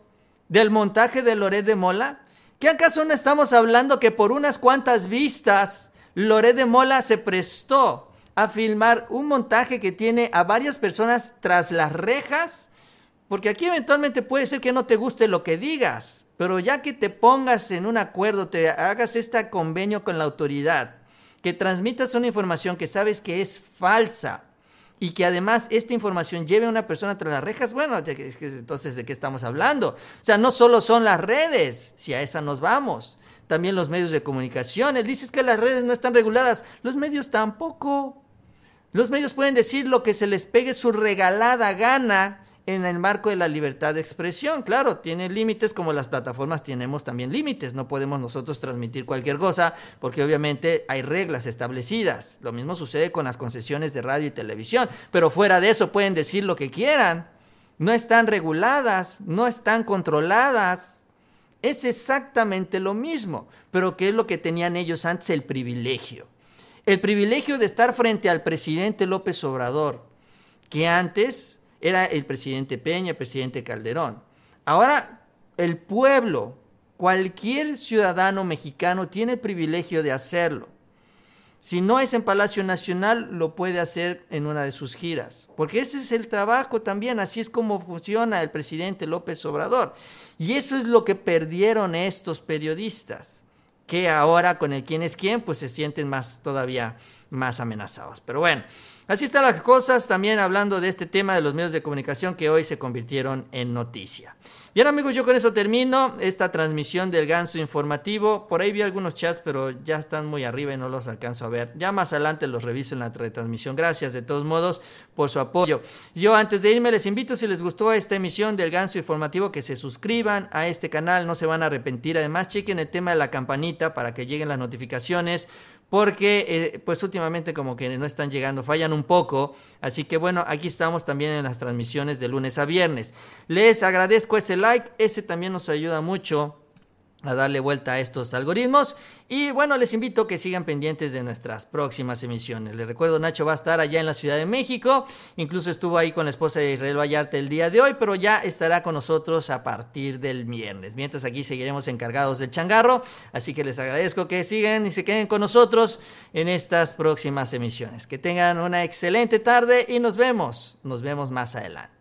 del montaje de Loret de Mola? ¿Qué acaso no estamos hablando que por unas cuantas vistas Loret de Mola se prestó a filmar un montaje que tiene a varias personas tras las rejas Porque aquí eventualmente puede ser que no te guste lo que digas, pero ya que te pongas en un acuerdo, te hagas este convenio con la autoridad, que transmitas una información que sabes que es falsa y que además esta información lleve a una persona tras las rejas, bueno, entonces de qué estamos hablando. O sea, no solo son las redes, si a esa nos vamos, también los medios de comunicación. Él dice que las redes no están reguladas, los medios tampoco. Los medios pueden decir lo que se les pegue su regalada gana en el marco de la libertad de expresión. Claro, tiene límites como las plataformas tenemos también límites. No podemos nosotros transmitir cualquier cosa porque obviamente hay reglas establecidas. Lo mismo sucede con las concesiones de radio y televisión. Pero fuera de eso pueden decir lo que quieran. No están reguladas, no están controladas. Es exactamente lo mismo. Pero ¿qué es lo que tenían ellos antes? El privilegio. El privilegio de estar frente al presidente López Obrador, que antes era el presidente Peña, el presidente Calderón. Ahora el pueblo, cualquier ciudadano mexicano tiene privilegio de hacerlo. Si no es en Palacio Nacional, lo puede hacer en una de sus giras, porque ese es el trabajo también, así es como funciona el presidente López Obrador. Y eso es lo que perdieron estos periodistas, que ahora con el quién es quién, pues se sienten más todavía más amenazados. Pero bueno, Así están las cosas, también hablando de este tema de los medios de comunicación que hoy se convirtieron en noticia. Bien amigos, yo con eso termino esta transmisión del ganso informativo. Por ahí vi algunos chats, pero ya están muy arriba y no los alcanzo a ver. Ya más adelante los reviso en la retransmisión. Gracias de todos modos por su apoyo. Yo antes de irme les invito si les gustó esta emisión del ganso informativo que se suscriban a este canal, no se van a arrepentir. Además chequen el tema de la campanita para que lleguen las notificaciones porque eh, pues últimamente como que no están llegando, fallan un poco, así que bueno, aquí estamos también en las transmisiones de lunes a viernes. Les agradezco ese like, ese también nos ayuda mucho a darle vuelta a estos algoritmos. Y bueno, les invito a que sigan pendientes de nuestras próximas emisiones. Les recuerdo, Nacho va a estar allá en la Ciudad de México. Incluso estuvo ahí con la esposa de Israel Vallarta el día de hoy, pero ya estará con nosotros a partir del viernes. Mientras aquí seguiremos encargados del changarro. Así que les agradezco que sigan y se queden con nosotros en estas próximas emisiones. Que tengan una excelente tarde y nos vemos. Nos vemos más adelante.